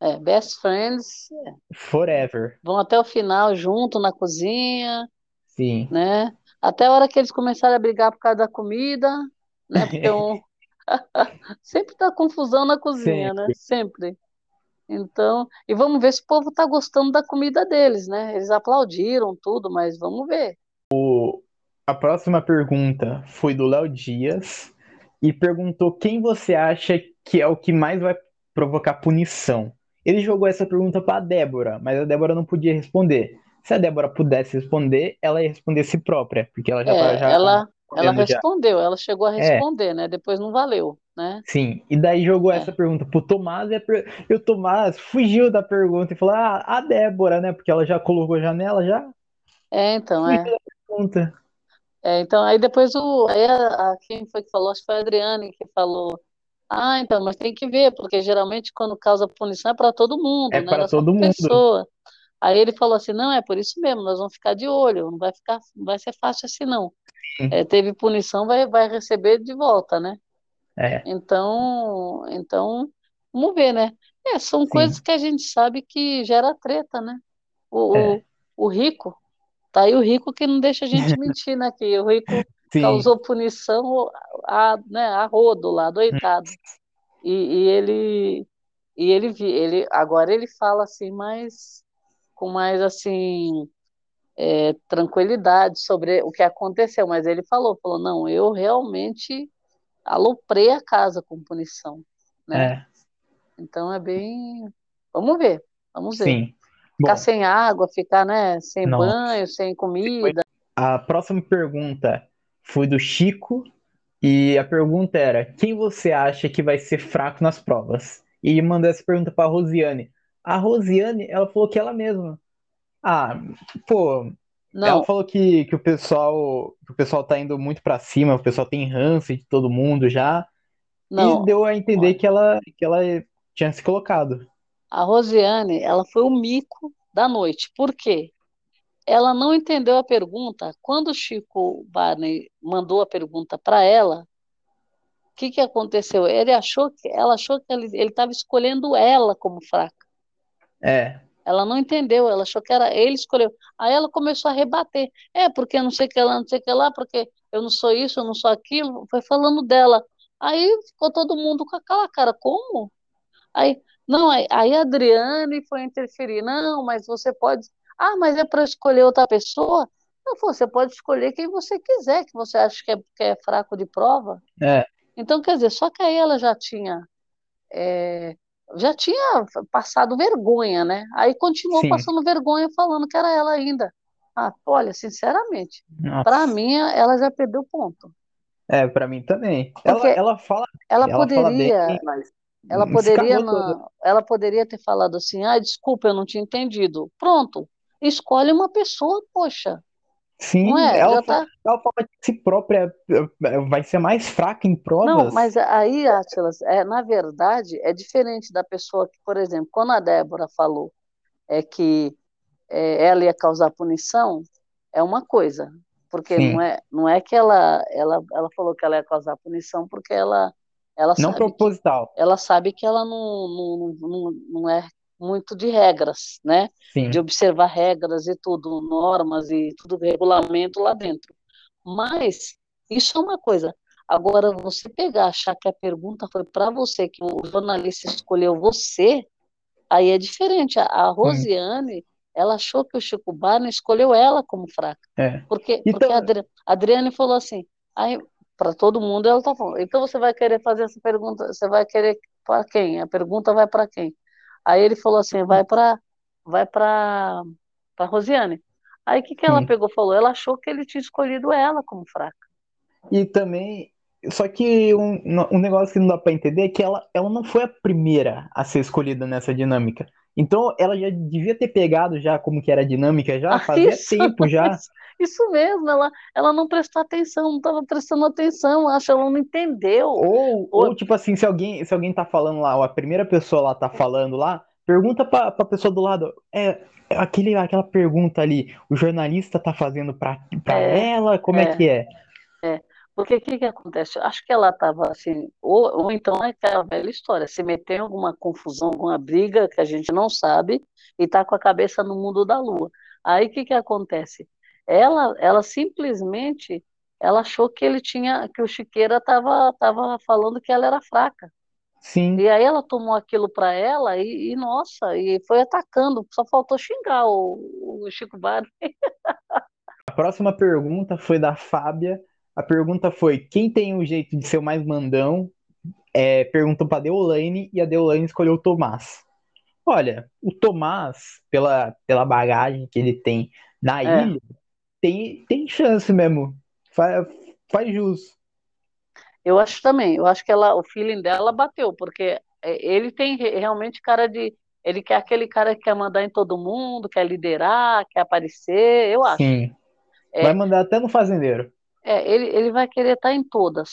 É, best friends, Forever. vão até o final junto na cozinha, Sim. né? Até a hora que eles começarem a brigar por causa da comida, né? Porque um... sempre tá confusão na cozinha, né? Sempre. Sempre. Então, e vamos ver se o povo tá gostando da comida deles, né? Eles aplaudiram tudo, mas vamos ver. A próxima pergunta foi do Léo Dias e perguntou quem você acha que é o que mais vai provocar punição. Ele jogou essa pergunta para a Débora, mas a Débora não podia responder. Se a Débora pudesse responder, ela ia responder si própria, porque ela já tá É, já ela, ela respondendo já. respondeu, ela chegou a É, responder, né? Depois não valeu, né? sim. E daí jogou essa É, pergunta pro Tomás e, o Tomás fugiu da pergunta e falou: Ah, a Débora, né? Porque ela já colocou a janela, já é, então, fugiu é. da pergunta. É, então, aí depois o, aí a, a- quem foi que falou? Acho que foi a Adriane que falou. Ah, então, mas tem que ver, porque geralmente quando causa punição é para todo É mundo, né? Não para é todo mundo. pessoa. Aí ele falou assim, não, é por isso mesmo, nós vamos ficar de olho, não vai ficar, não vai ser fácil assim, não. É, teve punição, vai, vai receber de volta, né? É, Então, então, vamos ver, né? É, são coisas sim. que a gente sabe que gera treta, né? O, É, o, o rico, tá aí o rico que não deixa a gente mentir, né? Que o rico sim. causou punição a, né, a rodo lá, doitado. E, e ele, e ele, vi- ele, agora ele fala assim, mais, com mais assim, é, tranquilidade sobre o que aconteceu, mas ele falou, falou, não, eu realmente aloprei a casa com punição, né? É, Então é bem. Vamos ver, vamos ver. sim. Ficar Bom, sem água, ficar, né, sem nossa. banho, sem comida. A próxima pergunta foi do Chico e a pergunta era: quem você acha que vai ser fraco nas provas? E mandou essa pergunta para Rosiane. A Rosiane, ela falou que ela mesma. Ah, pô, Ela Não, falou que, que o pessoal que o pessoal tá indo muito pra cima, o pessoal tem ranço de todo mundo já, e não. deu a entender que ela que ela tinha se colocado. a Rosiane, ela foi o mico da noite. Por quê? Ela não entendeu a pergunta. Quando o Chico Barney mandou a pergunta para ela, o que que aconteceu? Ele achou que ela achou que ele estava escolhendo ela como fraca. É, Ela não entendeu, ela achou que era ele escolheu. Aí ela começou a rebater. É, porque não sei o que lá, não sei o que lá, porque eu não sou isso, eu não sou aquilo. Foi falando dela. Aí ficou todo mundo com aquela cara, como? Aí, não, aí, aí a Adriane foi interferir. Não, mas você pode. Ah, mas é para escolher outra pessoa? Não, você pode escolher quem você quiser, que você acha que é, que é fraco de prova. é, Então, quer dizer, só que aí ela já tinha, é, já tinha passado vergonha, né? Aí continuou sim. passando vergonha falando que era ela ainda. Ah, olha, sinceramente, para mim ela já perdeu ponto. É, pra mim também. Ela ela fala, ela ela fala bem, poderia mas Ela poderia não, ela poderia ter falado assim: "Ah, desculpa, eu não tinha entendido". Pronto. Escolhe uma pessoa, poxa, Sim, é? ela Já fala, tá. ela fala que si própria eh, vai ser mais fraca em Não, provas. mas aí, Atlas, é, na verdade, é diferente da pessoa que, por exemplo, quando a Débora falou é que é, ela ia causar punição, é uma coisa, porque não é, não é que ela, ela, ela falou que ela ia causar punição porque ela, ela não sabe que proposital. ela sabe que ela não, não, não, não é muito de regras, né? De Sim, observar regras e tudo, normas e tudo regulamento lá dentro. Mas isso é uma coisa. Agora, você pegar, achar que a pergunta foi para você, que o jornalista escolheu você, Aí é diferente. A, a Rosiane, ela achou que o Chico Barney escolheu ela como fraca. é. Porque, porque a Então, Adri, Adriane falou assim, aí para todo mundo ela tá falando, então você vai querer fazer essa pergunta, você vai querer para quem? A pergunta vai para quem? Aí ele falou assim, vai para vai para para Rosiane. Aí o que que ela sim. pegou e falou? Ela achou que ele tinha escolhido ela como fraca. E também, só que um, um negócio que não dá pra entender é que ela, ela não foi a primeira a ser escolhida nessa dinâmica. Então, ela já devia ter pegado já como que era a dinâmica já Ah, fazia isso, tempo já. isso, isso mesmo, ela, ela não prestou atenção, não estava prestando atenção, acho que ela não entendeu. Ou, ou Ou, tipo assim, se alguém, se alguém tá falando lá, ou a primeira pessoa lá tá falando lá, pergunta pra, pra pessoa do lado, é, é aquele, aquela pergunta ali, o jornalista tá fazendo pra, pra é, ela, como é é, que é? Porque o que que acontece? Acho que ela estava assim, ou, ou então é aquela velha história, se meteu em alguma confusão, alguma briga que a gente não sabe e está com a cabeça no mundo da lua. Aí o que que acontece? Ela, ela simplesmente, ela achou que ele tinha, que o Chiqueira estava tava falando que ela era fraca. Sim. E aí ela tomou aquilo para ela e, e, nossa, e foi atacando, só faltou xingar o, o Chico Barney. A próxima pergunta foi da Fábia. A pergunta foi: quem tem o jeito de ser o mais mandão? É, perguntou pra Deolane e a Deolane escolheu o Tomás. Olha, o Tomás, pela, pela bagagem que ele tem na É, ilha, tem, tem chance mesmo. Faz, faz jus. eu acho também, eu acho que ela, o feeling dela bateu, porque é, ele tem re- realmente cara de, ele quer aquele cara que quer mandar em todo mundo, quer liderar, quer aparecer, eu acho. Sim. Vai É, mandar até no fazendeiro. É ele, ele vai querer estar em todas,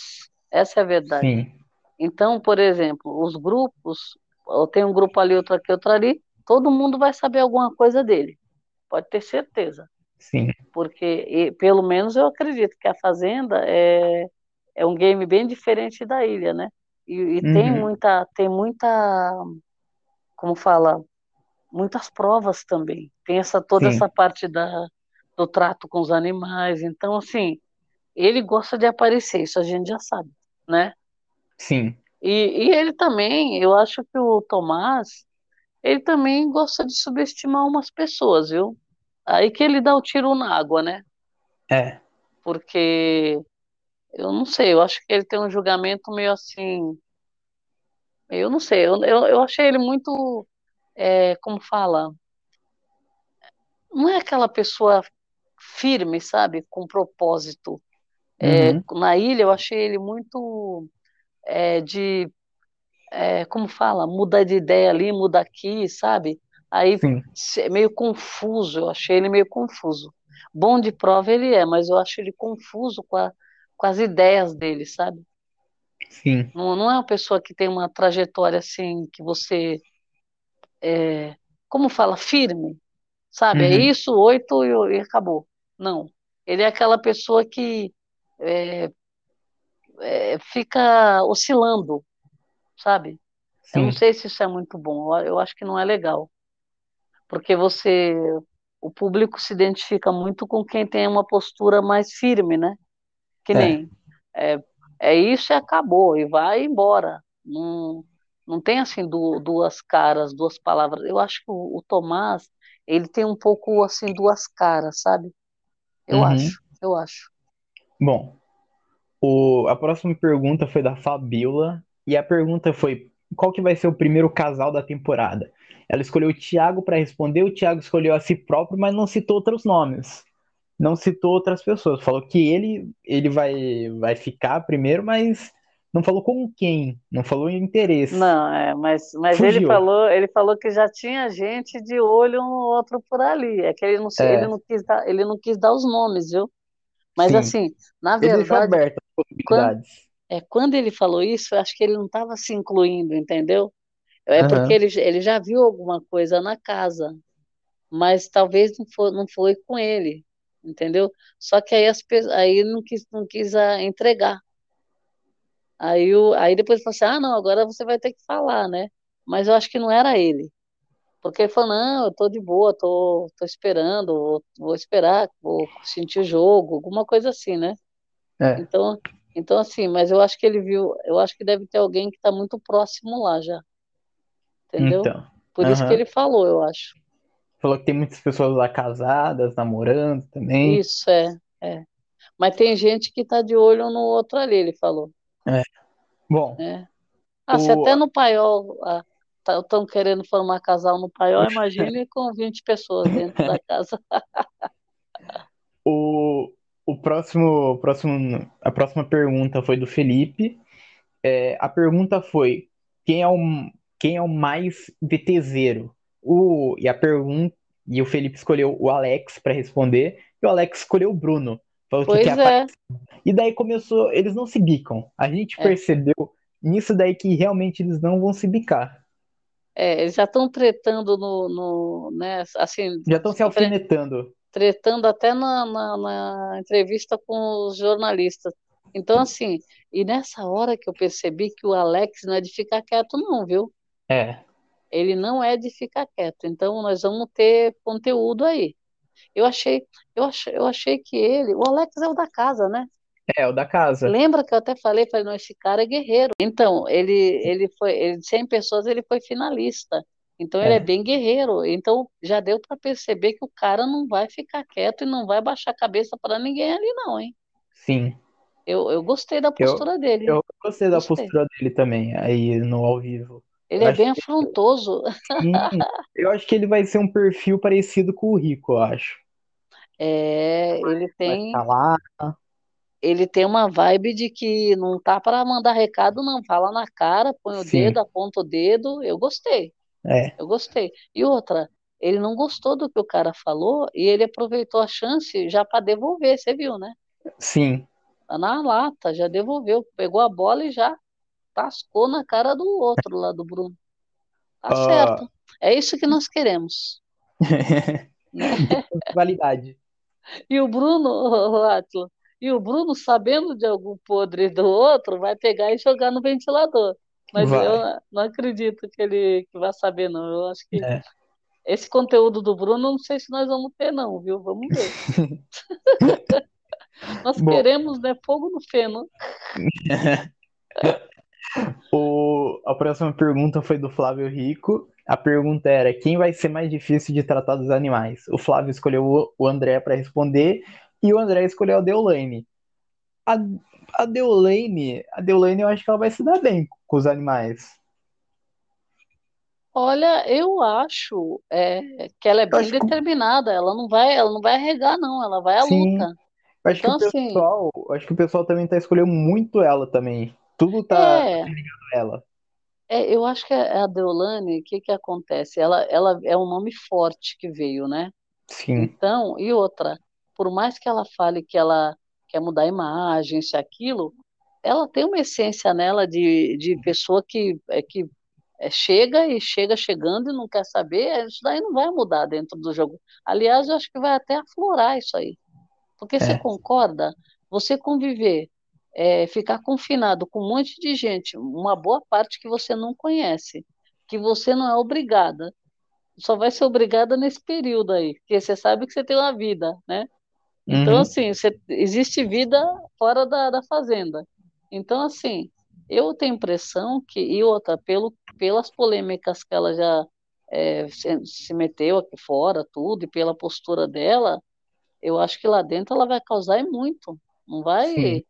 essa é a verdade. Sim, Então, por exemplo, os grupos, ou tem um grupo ali, outro aqui, outro ali, todo mundo vai saber alguma coisa dele, pode ter certeza. sim, porque e, pelo menos eu acredito que a Fazenda é, é um game bem diferente da ilha, né? E, e tem uhum, muita, tem muita, como fala, muitas provas também. Tem essa toda essa sim, parte da, do trato com os animais. Então, assim, ele gosta de aparecer, isso a gente já sabe, né? sim. E, e ele também, eu acho que o Tomás, ele também gosta de subestimar umas pessoas, viu? Aí que ele dá o tiro na água, né? É, Porque Eu não sei, eu acho que ele tem um julgamento meio assim. Eu não sei, eu, eu, eu achei ele muito. é, como fala? Não é aquela pessoa firme, sabe? Com propósito. É, uhum, na ilha, eu achei ele muito é, de. é, como fala? Muda de ideia ali, muda aqui, sabe? Aí sim, se- meio confuso, eu achei ele meio confuso. bom de prova ele é, mas eu acho ele confuso com, a, com as ideias dele, sabe? Sim. Não, não é uma pessoa que tem uma trajetória assim, que você, é, como fala, firme, sabe? É Uhum. isso, oito e, e acabou. Não. Ele é aquela pessoa que é, é, fica oscilando, sabe? Eu não Sim. sei se isso é muito bom, eu eu acho que não é legal, porque você, o público se identifica muito com quem tem uma postura mais firme, né? Que É. nem, é, é isso e acabou, e vai embora. Não, não tem assim du- duas caras, duas palavras. Eu acho que o, o Tomás, ele tem um pouco assim duas caras, sabe? Eu Uhum. acho, eu acho. Bom, o, a próxima pergunta foi da Fabiola e a pergunta foi: qual que vai ser o primeiro casal da temporada? Ela escolheu o Thiago para responder, o Thiago escolheu a si próprio, mas não citou outros nomes. Não citou outras pessoas. Falou que ele ele vai vai ficar primeiro, mas não falou com quem, não falou em interesse. Não, é, mas, mas ele falou, ele falou que já tinha gente de olho um no outro por ali. É que ele não, se- ele É, não quis dar, ele não quis dar os nomes, viu? Mas sim. assim, na Ele deixou verdade, aberto as quando, é, quando ele falou isso, eu acho que ele não estava se incluindo, entendeu? É porque Aham, ele, ele já viu alguma coisa na casa, mas talvez não foi, não foi com ele, entendeu? Só que aí, as, aí ele não quis, não quis ah, entregar. Aí, o, aí depois ele falou assim, ah, não, agora você vai ter que falar, né? Mas eu acho que não era ele. Porque ele falou, não, eu tô de boa, tô, tô esperando, vou, vou esperar, vou sentir o jogo, alguma coisa assim, né? é. Então, então assim, mas eu acho que ele viu, eu acho que deve ter alguém que está muito próximo lá já, entendeu? Então, Por isso que ele falou, eu acho. Falou que tem muitas pessoas lá casadas, namorando também. Isso é, é. Mas tem gente que tá de olho no outro ali, ele falou, É. Bom, né? Ah, se o, até no paiol estão querendo formar casal no paiol, imagine com 20 pessoas dentro da casa. o, o próximo, o próximo, a próxima pergunta foi do Felipe. É, a pergunta foi: quem é o, quem é o mais VTZero? O, e a pergunta, e o Felipe escolheu o Alex para responder, e o Alex escolheu o Bruno. Falou que Pois quer é, E daí começou, eles não se bicam. A gente é, percebeu nisso daí que realmente eles não vão se bicar. É, eles já estão tretando no, no, né, assim, Já estão se alfinetando. tretando até na, na, na entrevista com os jornalistas. Então, assim, e nessa hora que eu percebi que o Alex não é de ficar quieto, não, viu? É, Ele não é de ficar quieto. Então, nós vamos ter conteúdo aí. Eu achei, eu achei, eu achei que ele, o Alex é o da casa, né? É o da casa. Lembra que eu até falei, falei, não, esse cara é guerreiro. Então, ele, ele foi, ele, de 100 pessoas, ele foi finalista. Então, ele é É, bem guerreiro. Então, já deu para perceber que o cara não vai ficar quieto e não vai baixar a cabeça para ninguém ali, não, hein? sim. Eu, eu gostei da Eu, postura dele, eu gostei da gostei. postura dele também, aí no ao vivo. Ele Eu é bem que afrontoso. sim. Eu acho que ele vai ser um perfil parecido com o Rico, eu acho. É, ele Vai tem, ficar lá, ele tem uma vibe de que não tá para mandar recado, não. Fala na cara, põe o sim. dedo, aponta o dedo. Eu gostei. É, Eu gostei. E outra, ele não gostou do que o cara falou e ele aproveitou a chance já para devolver, você viu, né? sim. Tá Na lata, já devolveu, pegou a bola e já tascou na cara do outro lá do Bruno. Tá Ah, certo. É isso que nós queremos, né? validade. E o Bruno, ô, Átila, e o Bruno, sabendo de algum podre do outro, vai pegar e jogar no ventilador. Mas eu Vai. não acredito que ele que vai saber, não. Eu acho que É. esse conteúdo do Bruno, não sei se nós vamos ter, não, viu? Vamos ver. Nós Bom, queremos, né, fogo no feno. o, a próxima pergunta foi do Flávio Rico. A pergunta era: quem vai ser mais difícil de tratar dos animais? O Flávio escolheu o André para responder e o André escolheu a Deolane. A, a Deolane, a Deolane, eu acho que ela vai se dar bem com os animais. Olha, eu acho é, que ela é bem acho que, determinada. Ela não vai, ela não vai arregar, não. Ela vai à sim, luta. eu acho que Então, o assim, pessoal, acho que o pessoal também tá escolhendo muito ela também. Tudo tá é, ligado a ela. é, eu acho que a Deolane, o que que acontece? Ela, ela é um nome forte que veio, né? Sim, Então, e outra? Por mais que ela fale que ela quer mudar a imagem, isso aquilo, ela tem uma essência nela de, de pessoa que, é, que é, chega e chega chegando e não quer saber, isso daí não vai mudar dentro do jogo. Aliás, eu acho que vai até aflorar isso aí. Porque você É. concorda? Você conviver, é, ficar confinado com um monte de gente, uma boa parte que você não conhece, que você não é obrigada, só vai ser obrigada nesse período aí, porque você sabe que você tem uma vida, né? Então, Uhum. assim, você- existe vida fora da, da fazenda. Então, assim, eu tenho a impressão que, e outra, pelo, pelas polêmicas que ela já é, se, se meteu aqui fora, tudo, e pela postura dela, eu acho que lá dentro ela vai causar muito. Não vai. Sim.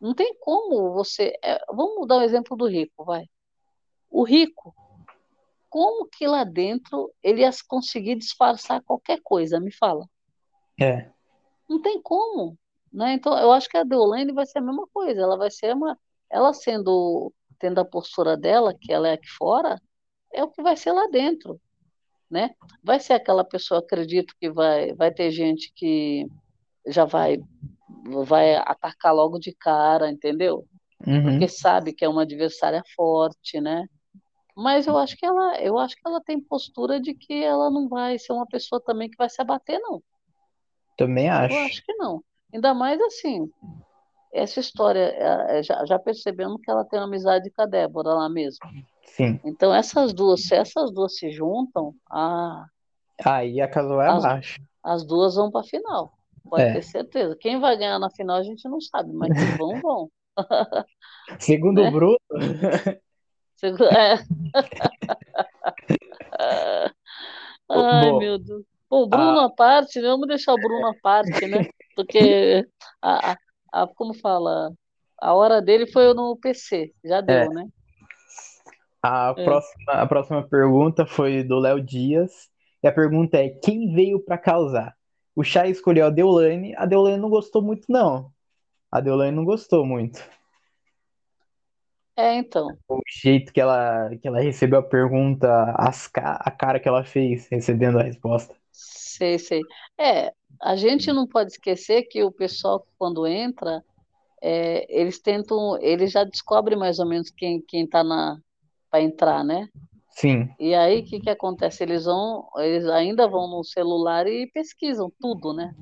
Não tem como você. é, vamos dar o exemplo do rico, vai. O rico, como que lá dentro ele ia conseguir disfarçar qualquer coisa? Me fala. É. Não tem como, né? Então, eu acho que a Deolane vai ser a mesma coisa. Ela vai ser uma, ela sendo, tendo a postura dela, que ela é aqui fora, é o que vai ser lá dentro, né? Vai ser aquela pessoa, acredito que vai, vai ter gente que já vai, vai atacar logo de cara, entendeu? Uhum. Porque sabe que é uma adversária forte, né? Mas eu acho que ela, eu acho que ela tem postura de que ela não vai ser uma pessoa também que vai se abater, não. Também Eu acho. acho que não. Ainda mais assim, essa história, é, é, já, já percebemos que ela tem uma amizade com a Débora lá mesmo. Sim. Então, essas duas, se essas duas se juntam, ah, Aí a casa vai As- abaixo. as duas vão para a final. Pode É. ter certeza. Quem vai ganhar na final a gente não sabe, mas que vão, vão. Segundo né? o Bruno, Segu- É. Ai, Bom, meu Deus. Bom, Bruno à parte, né? Vamos deixar o Bruno à parte, né? Porque, a, a, a- como fala, a hora dele foi no PC, já deu, É. né? a É. próxima, a próxima pergunta foi do Léo Dias. E a pergunta é: quem veio pra causar? O Chay escolheu a Deolane. A Deolane não gostou muito, não. A Deolane não gostou muito. É, então. O jeito que ela, que ela recebeu a pergunta, as a cara que ela fez recebendo a resposta. Sei, sei. É, a gente não pode esquecer que o pessoal, quando entra, é, eles tentam, eles já descobrem mais ou menos quem, quem tá na, para entrar, né? Sim, E aí, o que que acontece? Eles vão, eles ainda vão no celular e pesquisam tudo, né?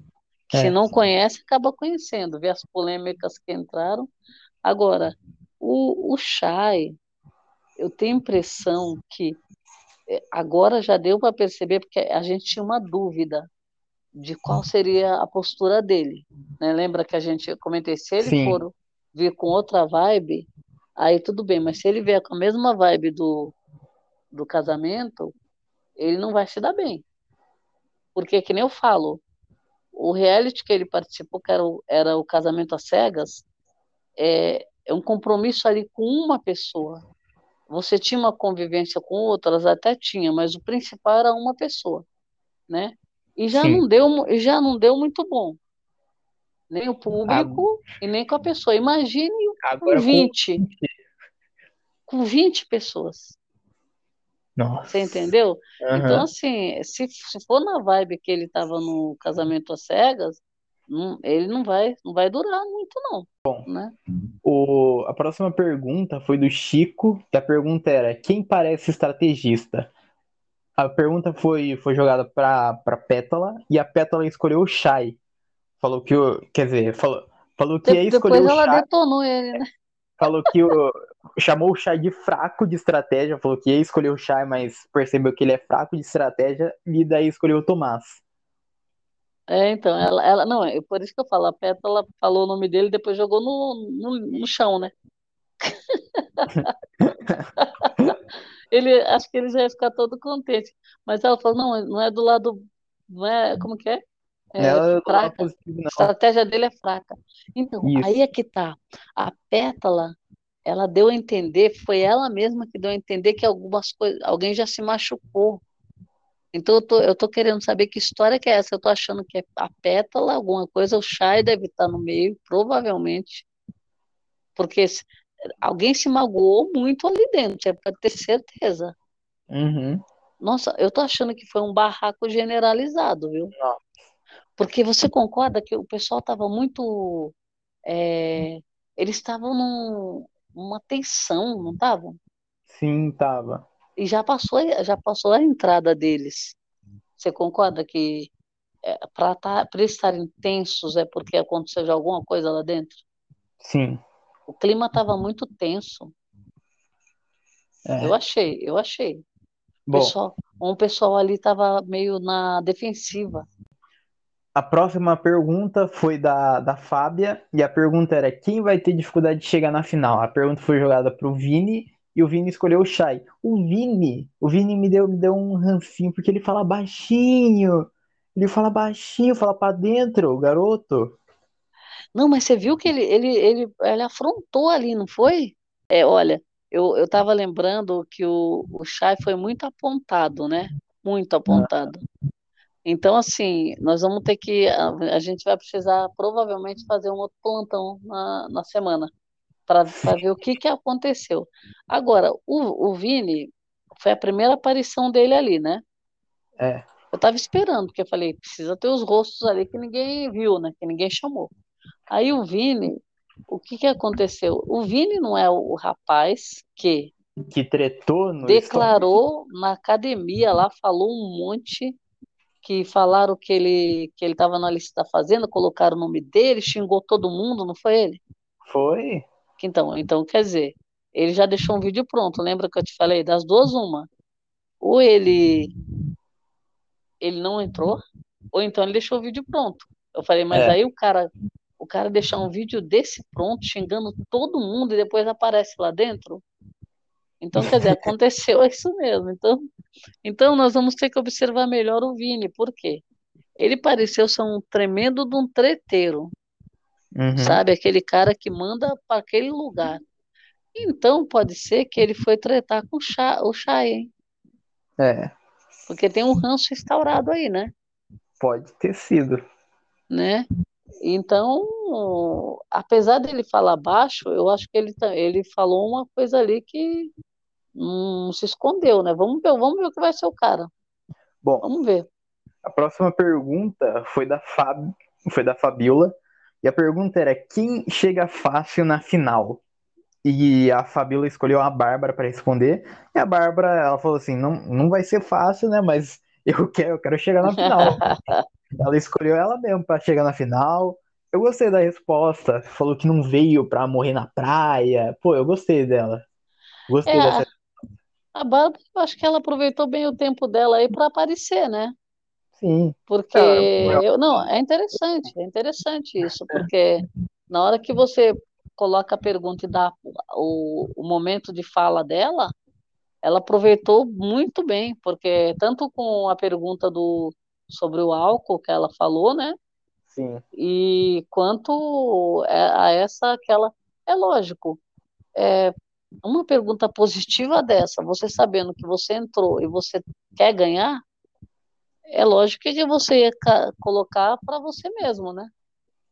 Que se É. não conhece, acaba conhecendo, vê as polêmicas que entraram. Agora, o, o Chay, eu tenho a impressão que agora já deu para perceber, porque a gente tinha uma dúvida de qual seria a postura dele, né? Lembra que a gente comentei, se ele Sim. for vir com outra vibe, aí tudo bem, mas se ele vier com a mesma vibe do, do casamento, ele não vai se dar bem. Porque, que nem eu falo, o reality que ele participou, que era o, era o Casamento às Cegas, é, é um compromisso ali com uma pessoa. Você tinha uma convivência com outras, até tinha, mas o principal era uma pessoa, né? E já Sim. não deu, já não deu muito bom. Nem o público e nem com a pessoa. Imagine com Agora com 20, com 20 pessoas. Nossa. Você entendeu? Então, Aham. assim, se, se for na vibe que ele estava no casamento às cegas, não- ele não vai, não vai durar muito, não. Né? O, a próxima pergunta foi do Chico, que a pergunta era: quem parece estrategista? A pergunta foi, foi jogada pra, pra Pétala e a Pétala escolheu o Shai. Falou que o. Quer dizer, falou, falou que ia De- escolher depois o ela Shai. detonou ele, né? Falou que o. Chamou o Shai de fraco de estratégia. Falou que ia escolher o Shai, mas percebeu que ele é fraco de estratégia e daí escolheu o Tomás. É, então, ela, ela, não, é por isso que eu falo, a Pétala falou o nome dele e depois jogou no, no, no chão, né? Ele, acho que ele já ia ficar todo contente. Mas ela falou, não, não é do lado, não é, como que é? É é fraca. positivo, A estratégia dele é fraca. Então, Isso. aí é que tá. A Pétala, ela deu a entender, foi ela mesma que deu a entender que algumas coisas, alguém já se machucou. Então, eu tô, eu tô querendo saber que história que é essa. Eu tô achando que é a Pétala, alguma coisa, o Chay deve estar no meio, provavelmente. Porque se- alguém se magoou muito ali dentro, é para ter certeza. Uhum. Nossa, eu tô achando que foi um barraco generalizado, viu? Nossa. Porque você concorda que o pessoal estava muito. É, eles estavam num, numa tensão, não estavam? Sim, tava. E já passou, já passou a entrada deles. Você concorda que é, para tá, estarem tensos é porque aconteceu já alguma coisa lá dentro? Sim. O clima estava muito tenso. É. Eu achei, eu achei. O Bom, pessoal, um pessoal ali estava meio na defensiva. a próxima pergunta foi da, da Fábia, e a pergunta era: quem vai ter dificuldade de chegar na final? A pergunta foi jogada pro Vini, e o Vini escolheu o Shai. O Vini, o Vini me deu, me deu um rancinho, porque ele fala baixinho. Ele fala baixinho, fala pra dentro, garoto. Não, mas você viu que ele, ele, ele, ele afrontou ali, não foi? É, olha, eu, eu estava lembrando que o, o Chay foi muito apontado, né? Muito apontado. Então, assim, nós vamos ter que. A, a gente vai precisar provavelmente fazer um outro plantão na, na semana para ver o que, que aconteceu. Agora, o, o Vini foi a primeira aparição dele ali, né? É, Eu estava esperando, porque eu falei, precisa ter os rostos ali que ninguém viu, né? Que ninguém chamou. Aí o Vini, o que que aconteceu? O Vini não é o rapaz que que tretou no declarou na academia lá, falou um monte, que falaram que ele que ele estava na lista da fazenda, colocaram o nome dele, xingou todo mundo, não foi ele? Foi? Então, então quer dizer, ele já deixou um vídeo pronto, lembra que eu te falei? Das duas, uma. Ou ele ele não entrou, ou então ele deixou o vídeo pronto. Eu falei, mas É. aí o cara, o cara deixar um vídeo desse pronto, xingando todo mundo e depois aparece lá dentro. Então, quer dizer, aconteceu isso mesmo. Então, então nós vamos ter que observar melhor o Vini, por quê? Ele pareceu ser um tremendo de um treteiro, Uhum. sabe? Aquele cara que manda para aquele lugar. Então, pode ser que ele foi tretar com o Chá, o Chay, hein? É, Porque tem um ranço instaurado aí, né? pode ter sido. né? Então, apesar dele falar baixo, eu acho que ele, ele falou uma coisa ali que não se escondeu, né? Vamos ver, vamos ver o que vai ser o cara. Bom, Vamos ver. a próxima pergunta foi da Fab... foi da Fabiola. E a pergunta era: quem chega fácil na final? E a Fabiola escolheu a Bárbara para responder. E a Bárbara, ela falou assim: não, não vai ser fácil, né? Mas eu quero, eu quero chegar na final. Ela escolheu ela mesmo para chegar na final. Eu gostei da resposta. Falou que não veio para morrer na praia. Pô, eu gostei dela. Gostei É, dessa. a Bárbara, eu acho que ela aproveitou bem o tempo dela aí para aparecer, né? Sim. Porque Cara, eu, não, é interessante, é interessante isso, porque na hora que você coloca a pergunta e dá o, o momento de fala dela, ela aproveitou muito bem, porque tanto com a pergunta do sobre o álcool que ela falou, né? sim. E quanto a a essa que ela é lógico, é uma pergunta positiva dessa, você sabendo que você entrou e você quer ganhar, é lógico que você ia ca- colocar para você mesmo, né?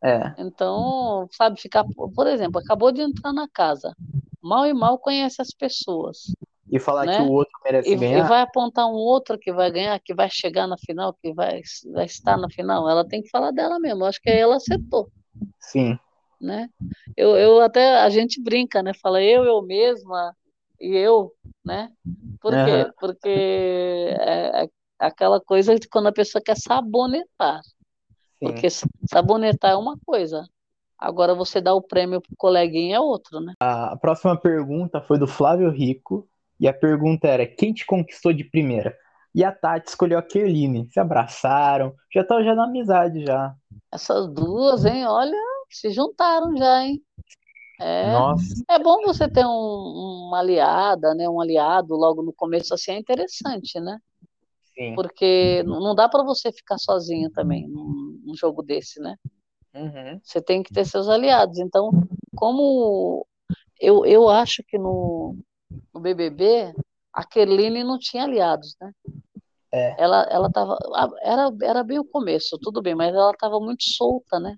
É. Então, sabe, ficar, por exemplo, acabou de entrar na casa, mal e mal conhece as pessoas, E falar né? que o outro merece E, e ganhar. vai apontar um outro que vai ganhar, que vai chegar na final, que vai, vai estar na final. Ela tem que falar dela mesmo. Acho que aí ela acertou, Sim. né? Eu, eu até a gente brinca, né? Fala eu, eu mesma e eu, né? Por quê? Aham. Porque é, é aquela coisa de quando a pessoa quer sabonetar. Sim. Porque sabonetar é uma coisa. Agora você dá o prêmio pro coleguinha é outro, né? A próxima pergunta foi do Flávio Rico. E a pergunta era: quem te conquistou de primeira? E a Tati escolheu a Kerline. Se abraçaram. Já estão já na amizade já. Essas duas, hein? Olha, se juntaram já, hein? É, Nossa. é bom você ter um, uma aliada, né? Um aliado logo no começo assim é interessante, né? Sim. Porque não não dá para você ficar sozinho também num, num jogo desse, né? Uhum. Você tem que ter seus aliados. Então, como eu, eu acho que no, no BBB a Kerline não tinha aliados, né? É. Ela, ela tava, era, era bem o começo, tudo bem, mas ela estava muito solta, né?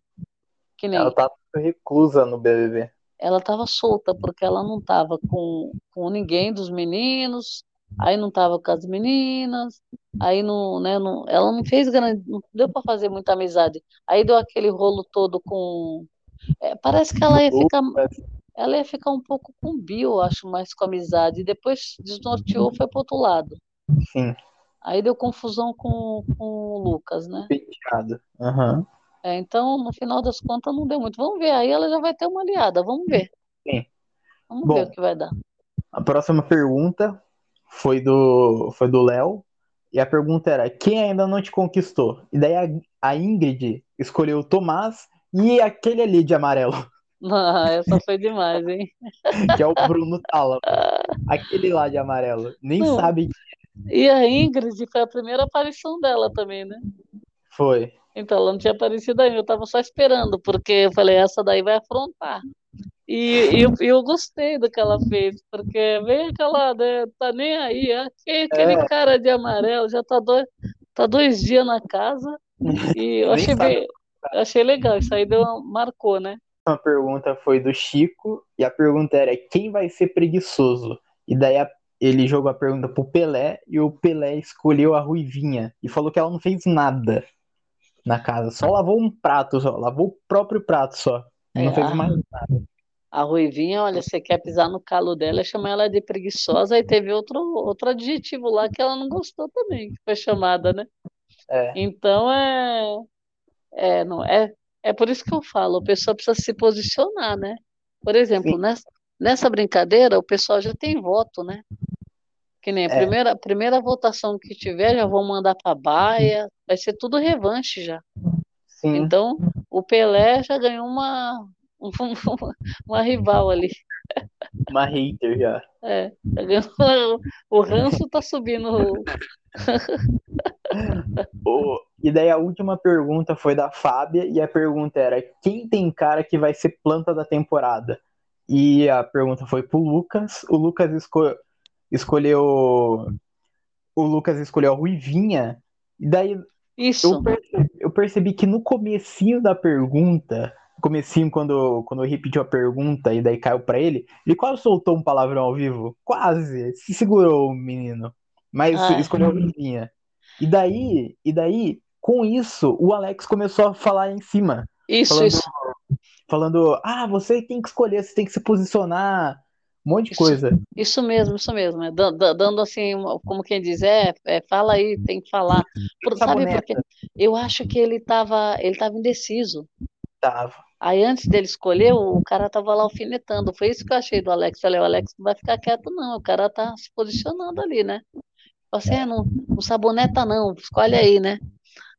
Que nem Ela tá reclusa no BBB. ela estava solta porque ela não estava com, com ninguém dos meninos, Aí não tava com as meninas, aí não, né, não, ela não fez grande, não deu para fazer muita amizade. Aí deu aquele rolo todo com. é, parece que ela ia ficar, ela ia ficar um pouco com o Bill, eu acho, mais com amizade. E depois desnorteou, foi pro outro lado. Sim, Aí deu confusão com, com o Lucas, né? penteado. Aham. É, então, no final das contas, não deu muito. Vamos ver, aí ela já vai ter uma aliada, vamos ver. Sim. Vamos Bom. ver o que vai dar. A próxima pergunta foi do foi do Léo. E a pergunta era: quem ainda não te conquistou? E daí a, a Ingrid escolheu o Tomás e aquele ali de amarelo, Ah, essa foi demais, hein? que é o Bruno Tala. Aquele lá de amarelo. Nem Não. sabe que E a Ingrid foi a primeira aparição dela também, né? foi. Então, ela não tinha aparecido ainda, eu tava só esperando, porque eu falei, essa daí vai afrontar. E, eu, eu gostei do que ela fez, porque vem aquela, né, tá nem aí, ah, que- aquele É. cara de amarelo já tá dois, tá dois dias na casa, e eu achei bem, eu achei legal, isso aí deu uma, marcou, né? A pergunta foi do Chico e a pergunta era: quem vai ser preguiçoso? E daí a- ele jogou a pergunta pro Pelé e o Pelé escolheu a Ruivinha e falou que ela não fez nada na casa, só lavou um prato, só lavou o próprio prato só. Não É, fez a- mais. A Ruivinha, olha, você quer pisar no calo dela, chama ela de preguiçosa, e teve outro, outro adjetivo lá que ela não gostou também, que foi chamada, né? É, Então é, é, não, é, é por isso que eu falo, a pessoa precisa se posicionar, né? Por exemplo, Sim. nessa, nessa brincadeira, o pessoal já tem voto, né? Que nem a É. primeira, primeira votação que tiver, já vão mandar para baia, vai ser tudo revanche já. Sim. Então, o Pelé já ganhou uma, uma rival ali. Uma hater já. É, já ganhou- o ranço tá subindo. O- E daí a última pergunta foi da Fábia, e a pergunta era: quem tem cara que vai ser planta da temporada? E a pergunta foi pro Lucas. O Lucas esco- escolheu. O Lucas escolheu a Ruivinha. E daí Isso. eu percebi, eu percebi que no comecinho da pergunta, no comecinho quando, quando eu repetiu a pergunta e daí caiu pra ele, ele quase soltou um palavrão ao vivo. Quase. Se segurou o menino. Mas Ah, é. escolheu a Ruivinha. E daí, e daí, com isso, o Alex começou a falar em cima. Isso, Falando, isso. falando, ah, você tem que escolher, você tem que se posicionar, um monte de Isso. coisa. Isso mesmo, isso mesmo. é dan- dan- Dando assim, como quem diz, é, é, fala aí, tem que falar. Por- sabe por quê? Eu acho que ele estava ele tava indeciso. tava. Aí antes dele escolher, o cara tava lá alfinetando. Foi isso que eu achei do Alex. Falei, o Alex não vai ficar quieto, não. O cara tá se posicionando ali, né? Falei assim, é, não, não saboneta não, escolhe aí, né?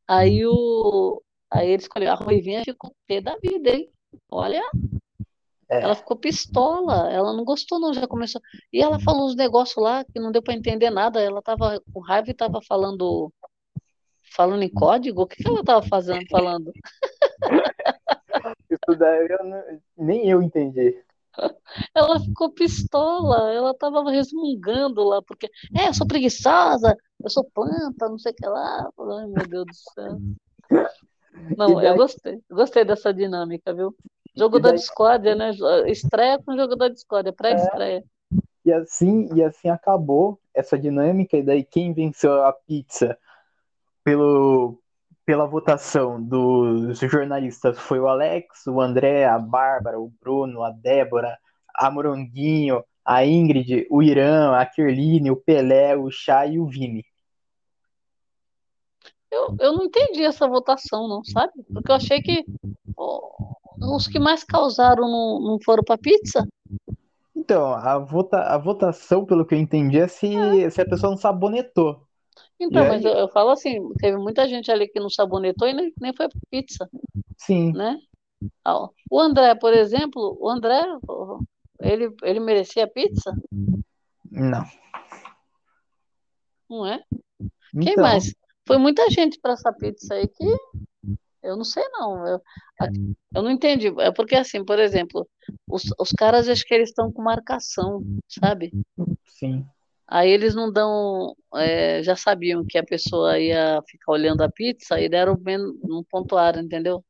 Aí o. Aí ele escolheu. A Ruivinha ficou pé da vida, hein? Olha, É. ela ficou pistola. Ela não gostou, não. Já começou. E ela falou uns negócios lá que não deu para entender nada. Ela tava com raiva e tava falando. Falando em código? O que que ela tava fazendo, falando? Isso daí eu não- nem eu entendi. Ela ficou pistola, ela tava resmungando lá, porque, é, eu sou preguiçosa, eu sou planta, não sei o que lá. Ai, meu Deus do céu. Não, E eu daí- gostei, gostei dessa dinâmica, viu? Jogo E da daí- discórdia, né? Estreia com jogo da discórdia, pré-estreia. E assim, e assim acabou essa dinâmica, e daí quem venceu a pizza pelo, pela votação dos jornalistas foi o Alex, o André, a Bárbara, o Bruno, a Débora, a Moranguinho, a Ingrid, o Irã, a Kerline, o Pelé, o Chá e o Vini. Eu, eu não entendi essa votação, não, sabe? Porque eu achei que os que mais causaram não, não foram pra pizza. Então, a, vota, a votação, pelo que eu entendi, é se, se a pessoa não sabonetou. Então, E mas aí? eu, eu falo assim, teve muita gente ali que não sabonetou e nem, nem foi pra pizza. Sim, né? O André, por exemplo, o André, ele, ele merecia pizza, não. não é? Quem Então, mais? Foi muita gente para essa pizza aí que eu não sei não. Eu, a- eu não entendi. É porque assim, por exemplo, os, os caras acho que eles estão com marcação, sabe? sim. Aí eles não dão, é, já sabiam que a pessoa ia ficar olhando a pizza e deram um pontuário, entendeu?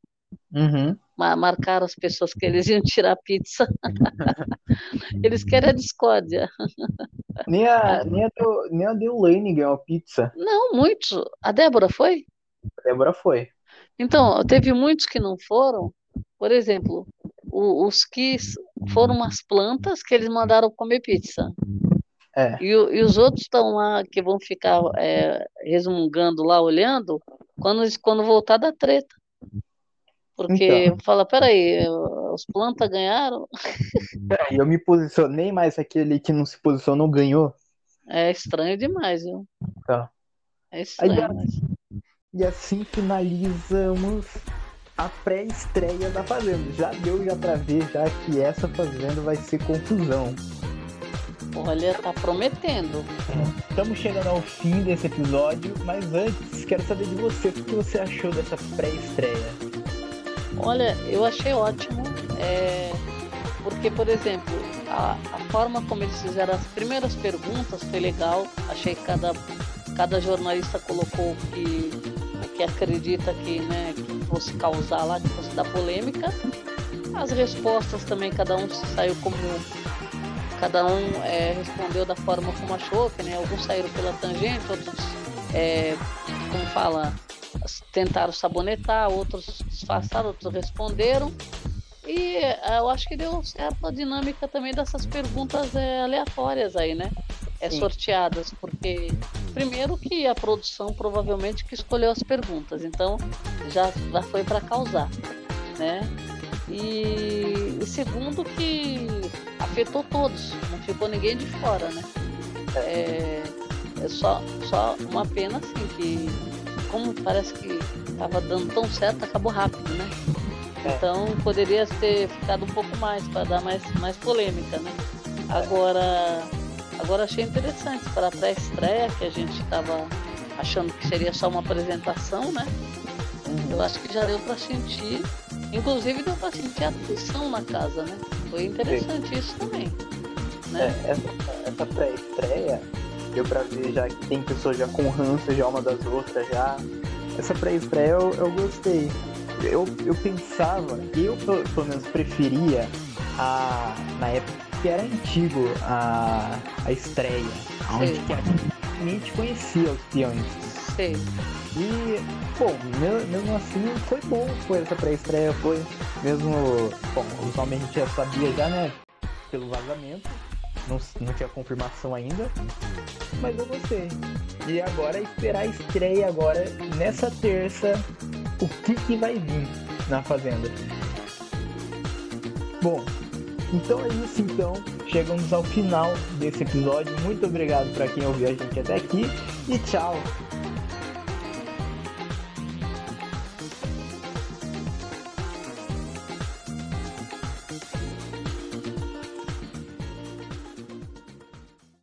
Uhum. marcaram as pessoas que eles iam tirar pizza. eles querem a discórdia. Nem a, nem a, do, nem a ganhou pizza. Não, muitos. A Débora foi? A Débora foi. Então, teve muitos que não foram. Por exemplo, o, os que foram umas plantas que eles mandaram comer pizza. É. E, e os outros estão lá, que vão ficar é, resmungando lá, olhando, quando, quando voltar da treta. Porque então. fala, peraí, os plantas ganharam? Peraí, eu me posicionei, mas aquele que não se posicionou ganhou. É estranho demais, viu? Tá. É estranho. Aí, mas... E assim finalizamos a pré-estreia da Fazenda. Já deu já pra ver já que essa Fazenda vai ser confusão. Olha, tá prometendo. Estamos chegando ao fim desse episódio, mas antes quero saber de você, o que você achou dessa pré-estreia? Olha, eu achei ótimo, é... porque, por exemplo, a, a, forma como eles fizeram as primeiras perguntas foi legal. Achei que cada, cada jornalista colocou o que, que acredita que, né, que fosse causar lá, que fosse dar polêmica. As respostas também, cada um saiu como cada um é, respondeu da forma como achou, que né, alguns saíram pela tangente, outros, é, como fala, tentaram sabonetar, outros disfarçaram, outros responderam. E é, eu acho que deu certo a dinâmica também dessas perguntas é, aleatórias aí, né? É, sorteadas, porque primeiro que a produção provavelmente que escolheu as perguntas, então já, já foi para causar, né? E, e, segundo que afetou todos, não ficou ninguém de fora, né? É, é só, só uma pena assim que como parece que estava dando tão certo, acabou rápido, né? É. Então poderia ter ficado um pouco mais para dar mais, mais polêmica, né? Agora, agora achei interessante para a pré-estreia que a gente estava achando que seria só uma apresentação, né? Eu acho que já deu para sentir Inclusive deu pra sentir atenção na casa, né? Foi interessante Sim. isso também. Né? É, essa, essa pré-estreia deu pra ver já que tem pessoas já com ranço já uma das outras já. Essa pré-estreia eu, eu gostei. Eu, eu pensava, eu pelo menos preferia a. na época que era antigo a, a estreia, onde que a gente conhecia os peões. Sim. E, bom, mesmo assim foi bom, foi essa pré-estreia, foi mesmo, bom, os nomes a gente já sabia já, né, pelo vazamento, não, não tinha confirmação ainda, mas eu gostei. E agora esperar a estreia agora, nessa terça, o que que vai vir na Fazenda. Bom, então é isso então. Chegamos ao final desse episódio. Muito obrigado para quem ouviu a gente até aqui e tchau.